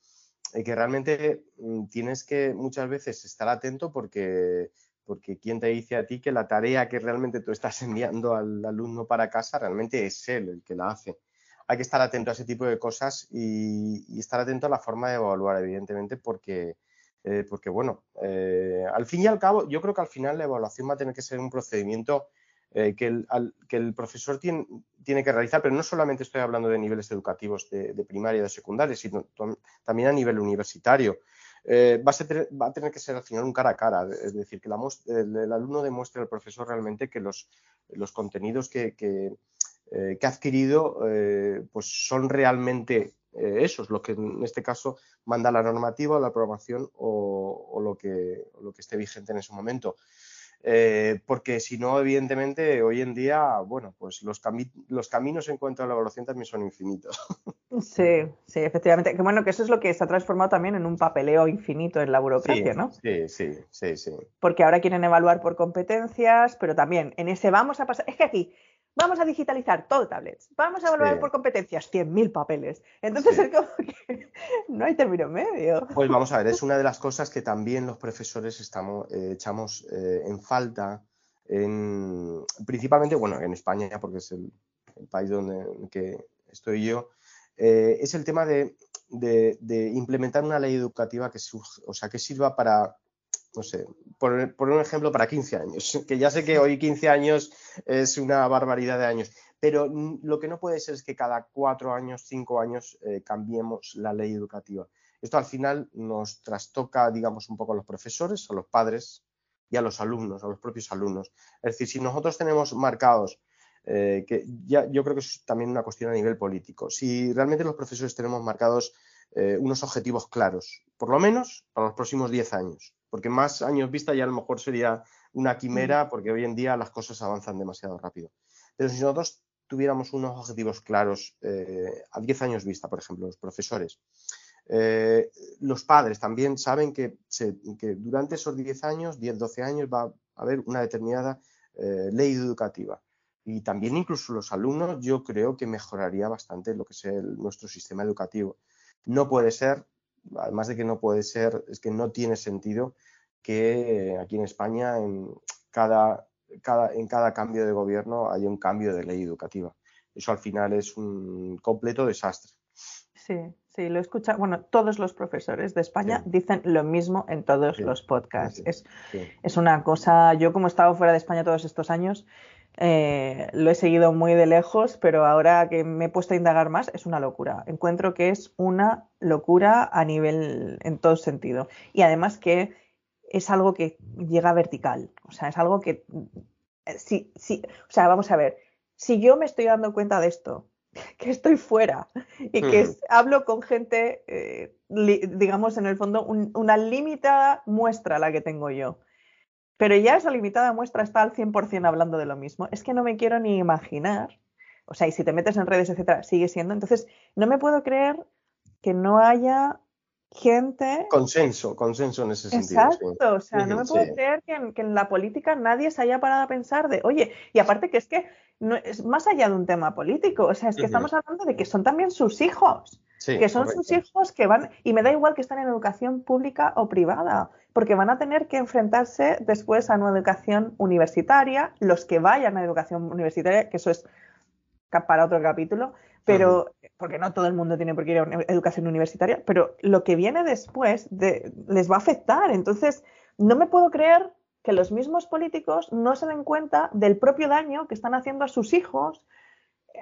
eh, que realmente mm, tienes que muchas veces estar atento porque, porque quién te dice a ti que la tarea que realmente tú estás enviando al alumno para casa realmente es él el que la hace. Hay que estar atento a ese tipo de cosas y, estar atento a la forma de evaluar, evidentemente, porque, porque bueno, al fin y al cabo, yo creo que al final la evaluación va a tener que ser un procedimiento eh, que, el, profesor tiene, que realizar, pero no solamente estoy hablando de niveles educativos de, primaria y de secundaria, sino también a nivel universitario. eh, va, a tener, que ser al final un cara a cara, es decir, que el, alumno demuestre al profesor realmente que los, contenidos que, ha adquirido pues son realmente esos, lo que en este caso manda la normativa la aprobación o, lo, que, lo que esté vigente en ese momento. Eh, porque si no, evidentemente, hoy en día, bueno, pues los, los caminos en cuanto a la evaluación también son infinitos. Sí, sí, efectivamente. Que bueno, que eso es lo que se ha transformado también en un papeleo infinito en la burocracia, ¿no? Sí, sí, sí, sí. Porque ahora quieren evaluar por competencias, pero también en ese vamos a pasar. Es que aquí vamos a digitalizar todo tablets, vamos a evaluar por competencias 100.000 papeles. Entonces es como que no hay término medio. Pues vamos a ver, es una de las cosas que también los profesores estamos, eh, echamos eh, en falta, en, principalmente, bueno, en España, porque es el, país donde que estoy yo, eh, es el tema de, de, implementar una ley educativa que, o sea, que sirva para no sé, por, un ejemplo, para 15 años, que ya sé que hoy 15 años es una barbaridad de años, pero lo que no puede ser es que cada cuatro años, cinco años eh, cambiemos la ley educativa. Esto al final nos trastoca, digamos, un poco a los profesores, a los padres y a los alumnos, a los propios alumnos. Es decir, si nosotros tenemos marcados, eh, que ya yo creo que es también una cuestión a nivel político, si realmente los profesores tenemos marcados eh, unos objetivos claros, por lo menos para los próximos 10 años, porque más años vista ya a lo mejor sería una quimera, porque hoy en día las cosas avanzan demasiado rápido. Pero si nosotros tuviéramos unos objetivos claros eh, a 10 años vista, por ejemplo, los profesores, eh, los padres también saben que, durante esos 10 años, 10, 12 años, va a haber una determinada eh, ley educativa. Y también incluso los alumnos, yo creo que mejoraría bastante lo que es nuestro sistema educativo. No puede ser además de que no puede ser, es que no tiene sentido que aquí en España en cada, en cada cambio de gobierno haya un cambio de ley educativa. Eso al final es un completo desastre. Sí, sí, lo he escuchado. Bueno, todos los profesores de España dicen lo mismo en todos los podcasts. Es, es, una cosa, yo como he estado fuera de España todos estos años, eh, lo he seguido muy de lejos, pero ahora que me he puesto a indagar más, es una locura. Encuentro que es una locura a nivel, en todo sentido. Y además que es algo que llega vertical. O sea, es algo que. Eh, sí, sí, o sea, vamos a ver. Si yo me estoy dando cuenta de esto, que estoy fuera y que hablo con gente, eh, digamos, en el fondo, una limitada muestra la que tengo yo pero ya esa limitada muestra está al 100% hablando de lo mismo. Es que no me quiero ni imaginar. O sea, y si te metes en redes, etcétera, sigue siendo. Entonces, no me puedo creer que no haya gente. Consenso, consenso en ese sentido. Exacto, o sea, no me puedo creer que en, la política nadie se haya parado a pensar de, oye, y aparte que es que no, es más allá de un tema político, o sea, es que estamos hablando de que son también sus hijos que son sus hijos que van, y me da igual que estén en educación pública o privada, porque van a tener que enfrentarse después a una educación universitaria, los que vayan a educación universitaria, que eso es para otro capítulo, pero porque no todo el mundo tiene por qué ir a educación universitaria, pero lo que viene después les va a afectar. Entonces, no me puedo creer que los mismos políticos no se den cuenta del propio daño que están haciendo a sus hijos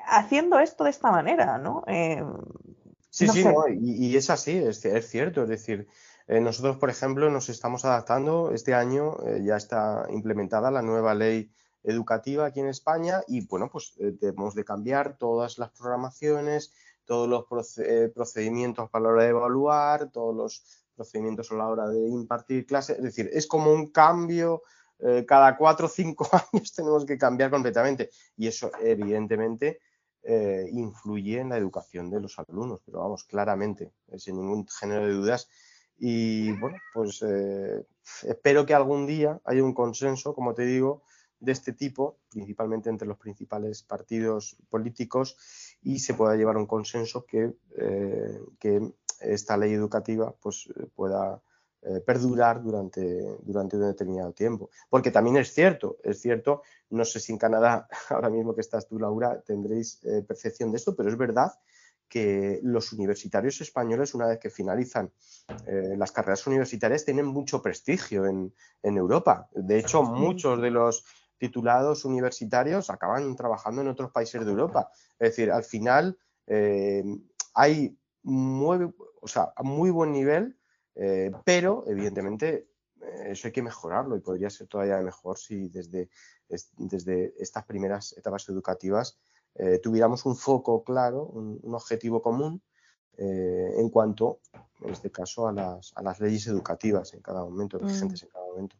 haciendo esto de esta manera, ¿no? Eh, Sí, sí, y, es así, es, cierto. Es decir, eh, nosotros, por ejemplo, nos estamos adaptando. Este año eh, ya está implementada la nueva ley educativa aquí en España y, bueno, pues eh, debemos de cambiar todas las programaciones, todos los procedimientos para la hora de evaluar, todos los procedimientos a la hora de impartir clases. Es decir, es como un cambio. cada cuatro o cinco años tenemos que cambiar completamente. Y eso, evidentemente, eh, influye en la educación de los alumnos, pero vamos, claramente, eh, sin ningún género de dudas. Y bueno, pues eh, espero que algún día haya un consenso, como te digo, de este tipo, principalmente entre los principales partidos políticos, y se pueda llevar un consenso que esta ley educativa pues, pueda eh, perdurar durante, durante un determinado tiempo. Porque también es cierto, es cierto, no sé si en Canadá, ahora mismo que estás tú, Laura, tendréis eh, percepción de esto, pero es verdad que los universitarios españoles, una vez que finalizan eh, las carreras universitarias, tienen mucho prestigio en, en Europa. De hecho, muchos de los titulados universitarios acaban trabajando en otros países de Europa. Es decir, al final hay muy, o sea, a muy buen nivel Eh, pero, evidentemente, eh, eso hay que mejorarlo y podría ser todavía mejor si desde, desde estas primeras etapas educativas eh, tuviéramos un foco claro, un, objetivo común en cuanto, en este caso, a las, a las, leyes educativas en cada momento, mm. vigentes en cada momento.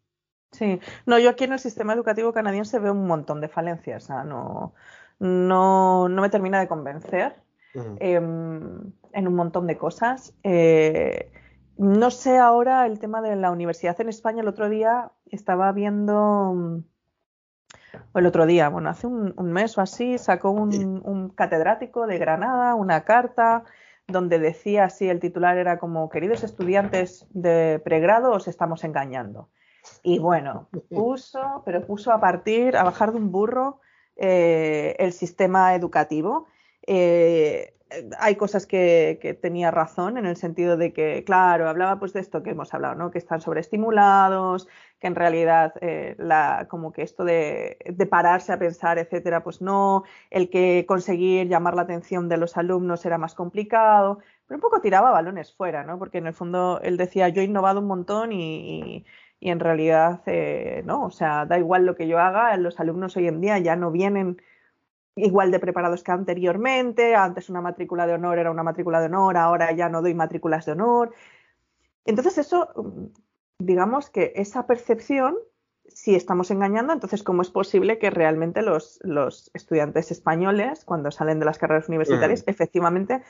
Sí, no, yo aquí en el sistema educativo canadiense veo un montón de falencias, no, no, no me termina de convencer em, en un montón de cosas. Eh, no sé ahora el tema de la universidad en España. El otro día estaba viendo, o el otro día, bueno, hace un, mes o así, sacó un, catedrático de Granada una carta donde decía así, el titular era como, queridos estudiantes de pregrado, os estamos engañando. Y bueno, puso, pero puso a partir, a bajar de un burro eh, el sistema educativo. Eh, hay cosas que, tenía razón en el sentido de que, claro, hablaba pues de esto que hemos hablado, ¿no? Que están sobreestimulados, que en realidad eh, como que esto de, pararse a pensar, etcétera, pues no, el que conseguir llamar la atención de los alumnos era más complicado, pero un poco tiraba balones fuera, ¿no? Porque en el fondo él decía, yo he innovado un montón y, y en realidad eh, no, o sea, da igual lo que yo haga, los alumnos hoy en día ya no vienen igual de preparados que anteriormente, antes una matrícula de honor era una matrícula de honor, ahora ya no doy matrículas de honor. Entonces eso, mm, digamos que esa percepción, si estamos engañando, entonces ¿cómo es posible que realmente los, los estudiantes españoles, cuando salen de las carreras universitarias, efectivamente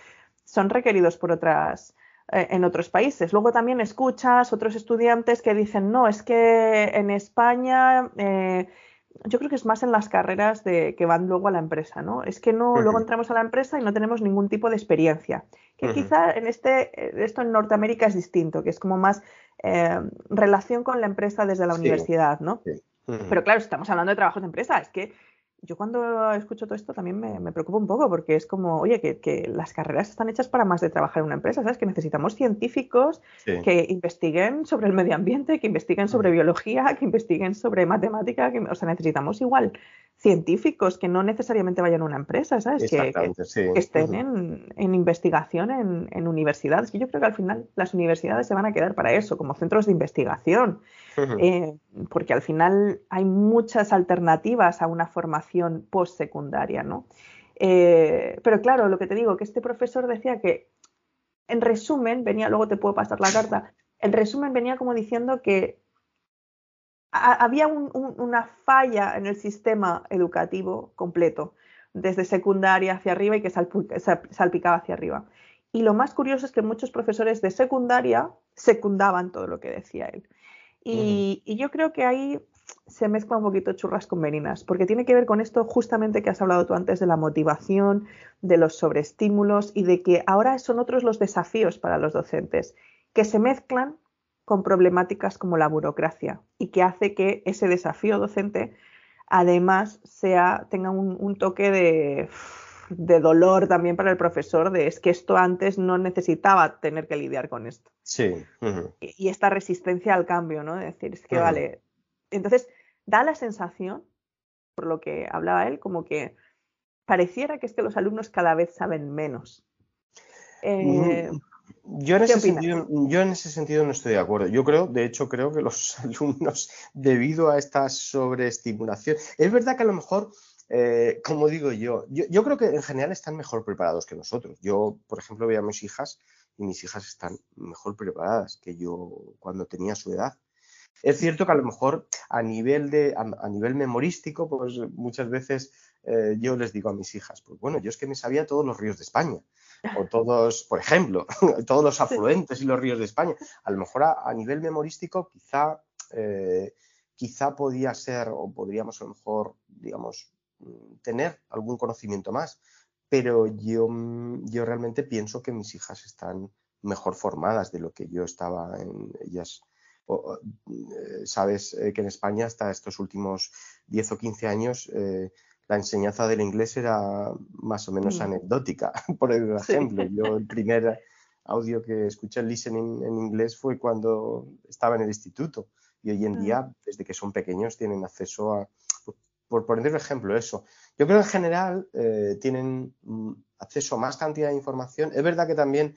son requeridos por otras eh, en otros países. Luego también escuchas otros estudiantes que dicen, no, es que en España, eh, yo creo que es más en las carreras de, que van luego a la empresa, ¿no? Es que no, luego entramos a la empresa y no tenemos ningún tipo de experiencia. Que quizá en este, eh, esto en Norteamérica es distinto, que es como más relación con la empresa desde la universidad, ¿no? Pero claro, estamos hablando de trabajos de empresa, es que yo cuando escucho todo esto también me, me preocupa un poco porque es como, oye, que, las carreras están hechas para más de trabajar en una empresa, ¿sabes? Que necesitamos científicos que investiguen sobre el medio ambiente, que investiguen sobre biología, que investiguen sobre matemática, que, o sea, necesitamos igual científicos que no necesariamente vayan a una empresa, ¿sabes? Que, estén en, investigación en, universidades. Que yo creo que al final las universidades se van a quedar para eso, como centros de investigación. Eh, porque al final hay muchas alternativas a una formación postsecundaria, ¿no? Eh, pero claro, lo que te digo, que este profesor decía que, en resumen, venía, luego te puedo pasar la carta, el resumen venía como diciendo que había una falla en el sistema educativo completo, desde secundaria hacia arriba y que salpicaba hacia arriba. Y lo más curioso es que muchos profesores de secundaria secundaban todo lo que decía él. Y, yo creo que ahí se mezcla un poquito churras con merinas, porque tiene que ver con esto justamente que has hablado tú antes de la motivación, de los sobreestímulos y de que ahora son otros los desafíos para los docentes, que se mezclan con problemáticas como la burocracia y que hace que ese desafío docente además sea, tenga un, toque de, dolor también para el profesor, de es que esto antes no necesitaba tener que lidiar con esto. Sí. y, esta resistencia al cambio, ¿no? De decir, es que vale. Entonces, da la sensación, por lo que hablaba él, como que pareciera que es que los alumnos cada vez saben menos. Eh, yo en, ese sentido, yo en ese sentido no estoy de acuerdo. Yo creo, de hecho, creo que los alumnos, debido a esta sobreestimulación, es verdad que a lo mejor, eh, como digo yo, yo, creo que en general están mejor preparados que nosotros. Yo, por ejemplo, veo a mis hijas y mis hijas están mejor preparadas que yo cuando tenía su edad. Es cierto que a lo mejor a nivel de a, nivel memorístico, pues muchas veces eh, yo les digo a mis hijas, pues bueno, yo es que me sabía todos los ríos de España o todos, por ejemplo, todos los afluentes y los ríos de España. A lo mejor a, nivel memorístico quizá, eh, quizá podía ser o podríamos a lo mejor, digamos, tener algún conocimiento más, pero yo, yo realmente pienso que mis hijas están mejor formadas de lo que yo estaba en ellas. Eh, sabes eh, que en España hasta estos últimos 10 o 15 años la enseñanza del inglés era más o menos mm. anecdótica. Por ejemplo, yo el primer audio que escuché el listening en inglés fue cuando estaba en el instituto y hoy en mm. día, desde que son pequeños, tienen acceso a, por poner un ejemplo, eso. Yo creo que en general eh, tienen mm, acceso a más cantidad de información. Es verdad que también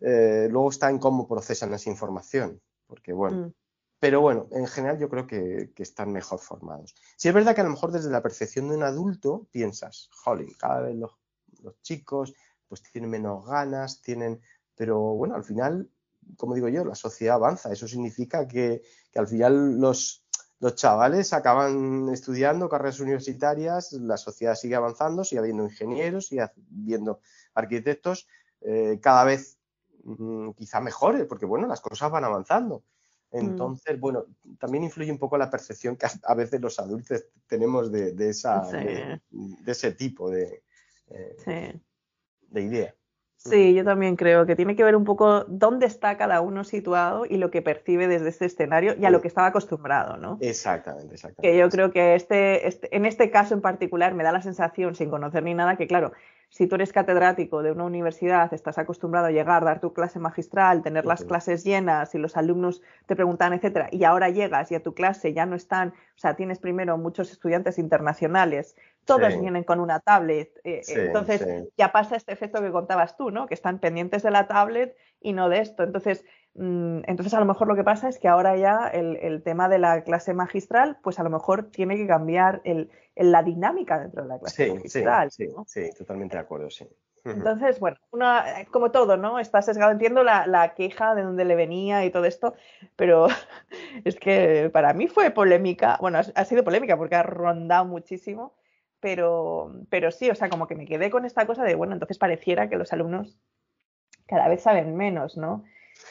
eh, luego está en cómo procesan esa información, porque bueno, mm. Pero bueno, en general yo creo que, están mejor formados. Si es verdad que a lo mejor desde la percepción de un adulto piensas, jolín, cada vez los, chicos pues tienen menos ganas, tienen, pero bueno, al final, como digo yo, la sociedad avanza, eso significa que, al final los, los chavales acaban estudiando carreras universitarias, la sociedad sigue avanzando, sigue habiendo ingenieros, sigue habiendo arquitectos, eh, cada vez mm, quizá mejores, porque bueno, las cosas van avanzando. Mm. Entonces, bueno, también influye un poco la percepción que a, veces los adultos tenemos de, esa, de, ese tipo de, eh, de idea. Sí, yo también creo que tiene que ver un poco dónde está cada uno situado y lo que percibe desde este escenario y a lo que estaba acostumbrado, ¿no? Exactamente, exactamente. Que yo creo que este, este, en este caso en particular me da la sensación, sin conocer ni nada, que claro, si tú eres catedrático de una universidad, estás acostumbrado a llegar, dar tu clase magistral, tener las clases llenas y los alumnos te preguntan, etcétera, y ahora llegas y a tu clase ya no están, o sea, tienes primero muchos estudiantes internacionales, todos vienen con una tablet, eh, eh, entonces ya pasa este efecto que contabas tú, ¿no? Que están pendientes de la tablet y no de esto. Entonces, mm, entonces a lo mejor lo que pasa es que ahora ya el, tema de la clase magistral, pues a lo mejor tiene que cambiar el, la dinámica dentro de la clase magistral. Sí, sí, totalmente de acuerdo, sí. Entonces, bueno, como todo, ¿no? Está sesgado, entiendo la, queja de dónde le venía y todo esto, pero es que para mí fue polémica, bueno, ha, sido polémica porque ha rondado muchísimo, pero, pero sí, o sea, como que me quedé con esta cosa de, bueno, entonces pareciera que los alumnos cada vez saben menos, ¿no?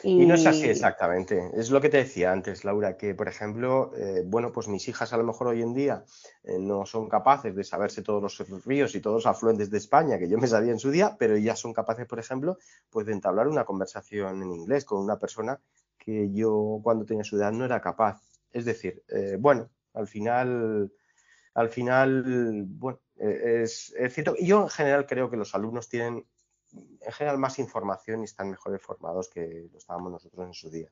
Y... no es así exactamente. Es lo que te decía antes, Laura, que por ejemplo, eh, bueno, pues mis hijas a lo mejor hoy en día eh, no son capaces de saberse todos los ríos y todos los afluentes de España, que yo me sabía en su día, pero ya son capaces, por ejemplo, pues de entablar una conversación en inglés con una persona que yo cuando tenía su edad no era capaz. Es decir, eh, bueno, al final, al final, bueno, es, es cierto. Yo en general creo que los alumnos tienen en general más información y están mejor formados que lo estábamos nosotros en su día.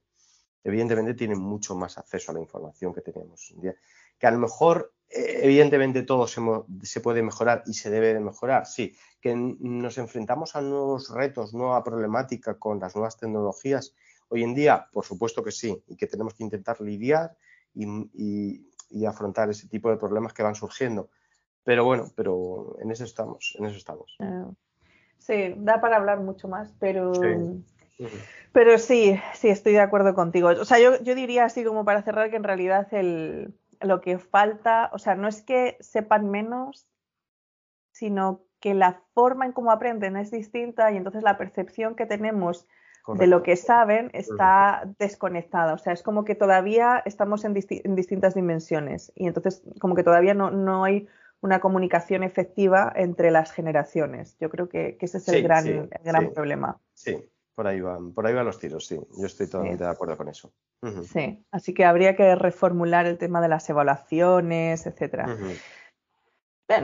Evidentemente tienen mucho más acceso a la información que teníamos un día. Que a lo mejor, eh, evidentemente, todo se, puede mejorar y se debe de mejorar, sí. Que nos enfrentamos a nuevos retos, nueva problemática con las nuevas tecnologías. Hoy en día, por supuesto que sí, y que tenemos que intentar lidiar y, afrontar ese tipo de problemas que van surgiendo. Pero bueno, pero en eso estamos, en eso estamos. Sí, da para hablar mucho más, pero sí. pero sí, sí, estoy de acuerdo contigo. O sea, yo, diría así como para cerrar que en realidad el, lo que falta, o sea, no es que sepan menos, sino que la forma en cómo aprenden es distinta y entonces la percepción que tenemos de lo que saben está desconectada. O sea, es como que todavía estamos en, en distintas dimensiones y entonces como que todavía no, no hay una comunicación efectiva entre las generaciones. Yo creo que, ese es el gran, gran problema. Sí, por ahí van, por ahí van los tiros, sí. Yo estoy totalmente de acuerdo con eso. Sí, así que habría que reformular el tema de las evaluaciones, etcétera.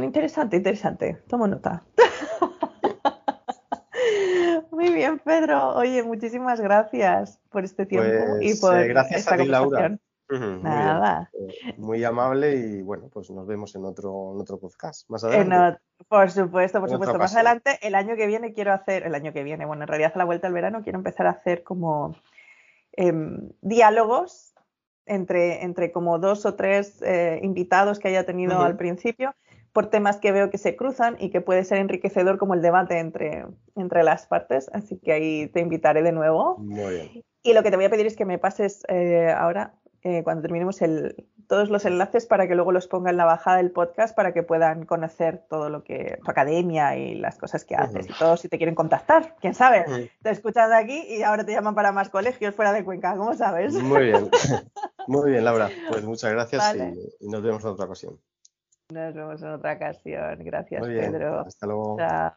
interesante, interesante. Tomo nota. Muy bien, Pedro. Oye, muchísimas gracias por este tiempo y pues, por eh, gracias esta a ti, Laura. Nada. Eh, muy, amable y bueno, pues nos vemos en otro, en otro podcast más adelante. por supuesto, por supuesto. Más adelante, el año que viene quiero hacer, el año que viene, bueno, en realidad a la vuelta del verano quiero empezar a hacer como em, diálogos entre, entre como dos o tres eh, invitados que haya tenido al principio por temas que veo que se cruzan y que puede ser enriquecedor como el debate entre, entre las partes. Así que ahí te invitaré de nuevo. Muy bien. Y lo que te voy a pedir es que me pases eh, ahora eh, cuando terminemos el, todos los enlaces para que luego los ponga en la bajada del podcast para que puedan conocer todo lo que tu academia y las cosas que haces y todo si te quieren contactar. ¿Quién sabe? Te escuchas de aquí y ahora te llaman para más colegios fuera de Cuenca, ¿cómo sabes? Muy bien. Muy bien, Laura. Pues muchas gracias y, nos vemos en otra ocasión. Nos vemos en otra ocasión. Gracias, Pedro. Hasta luego. Chao.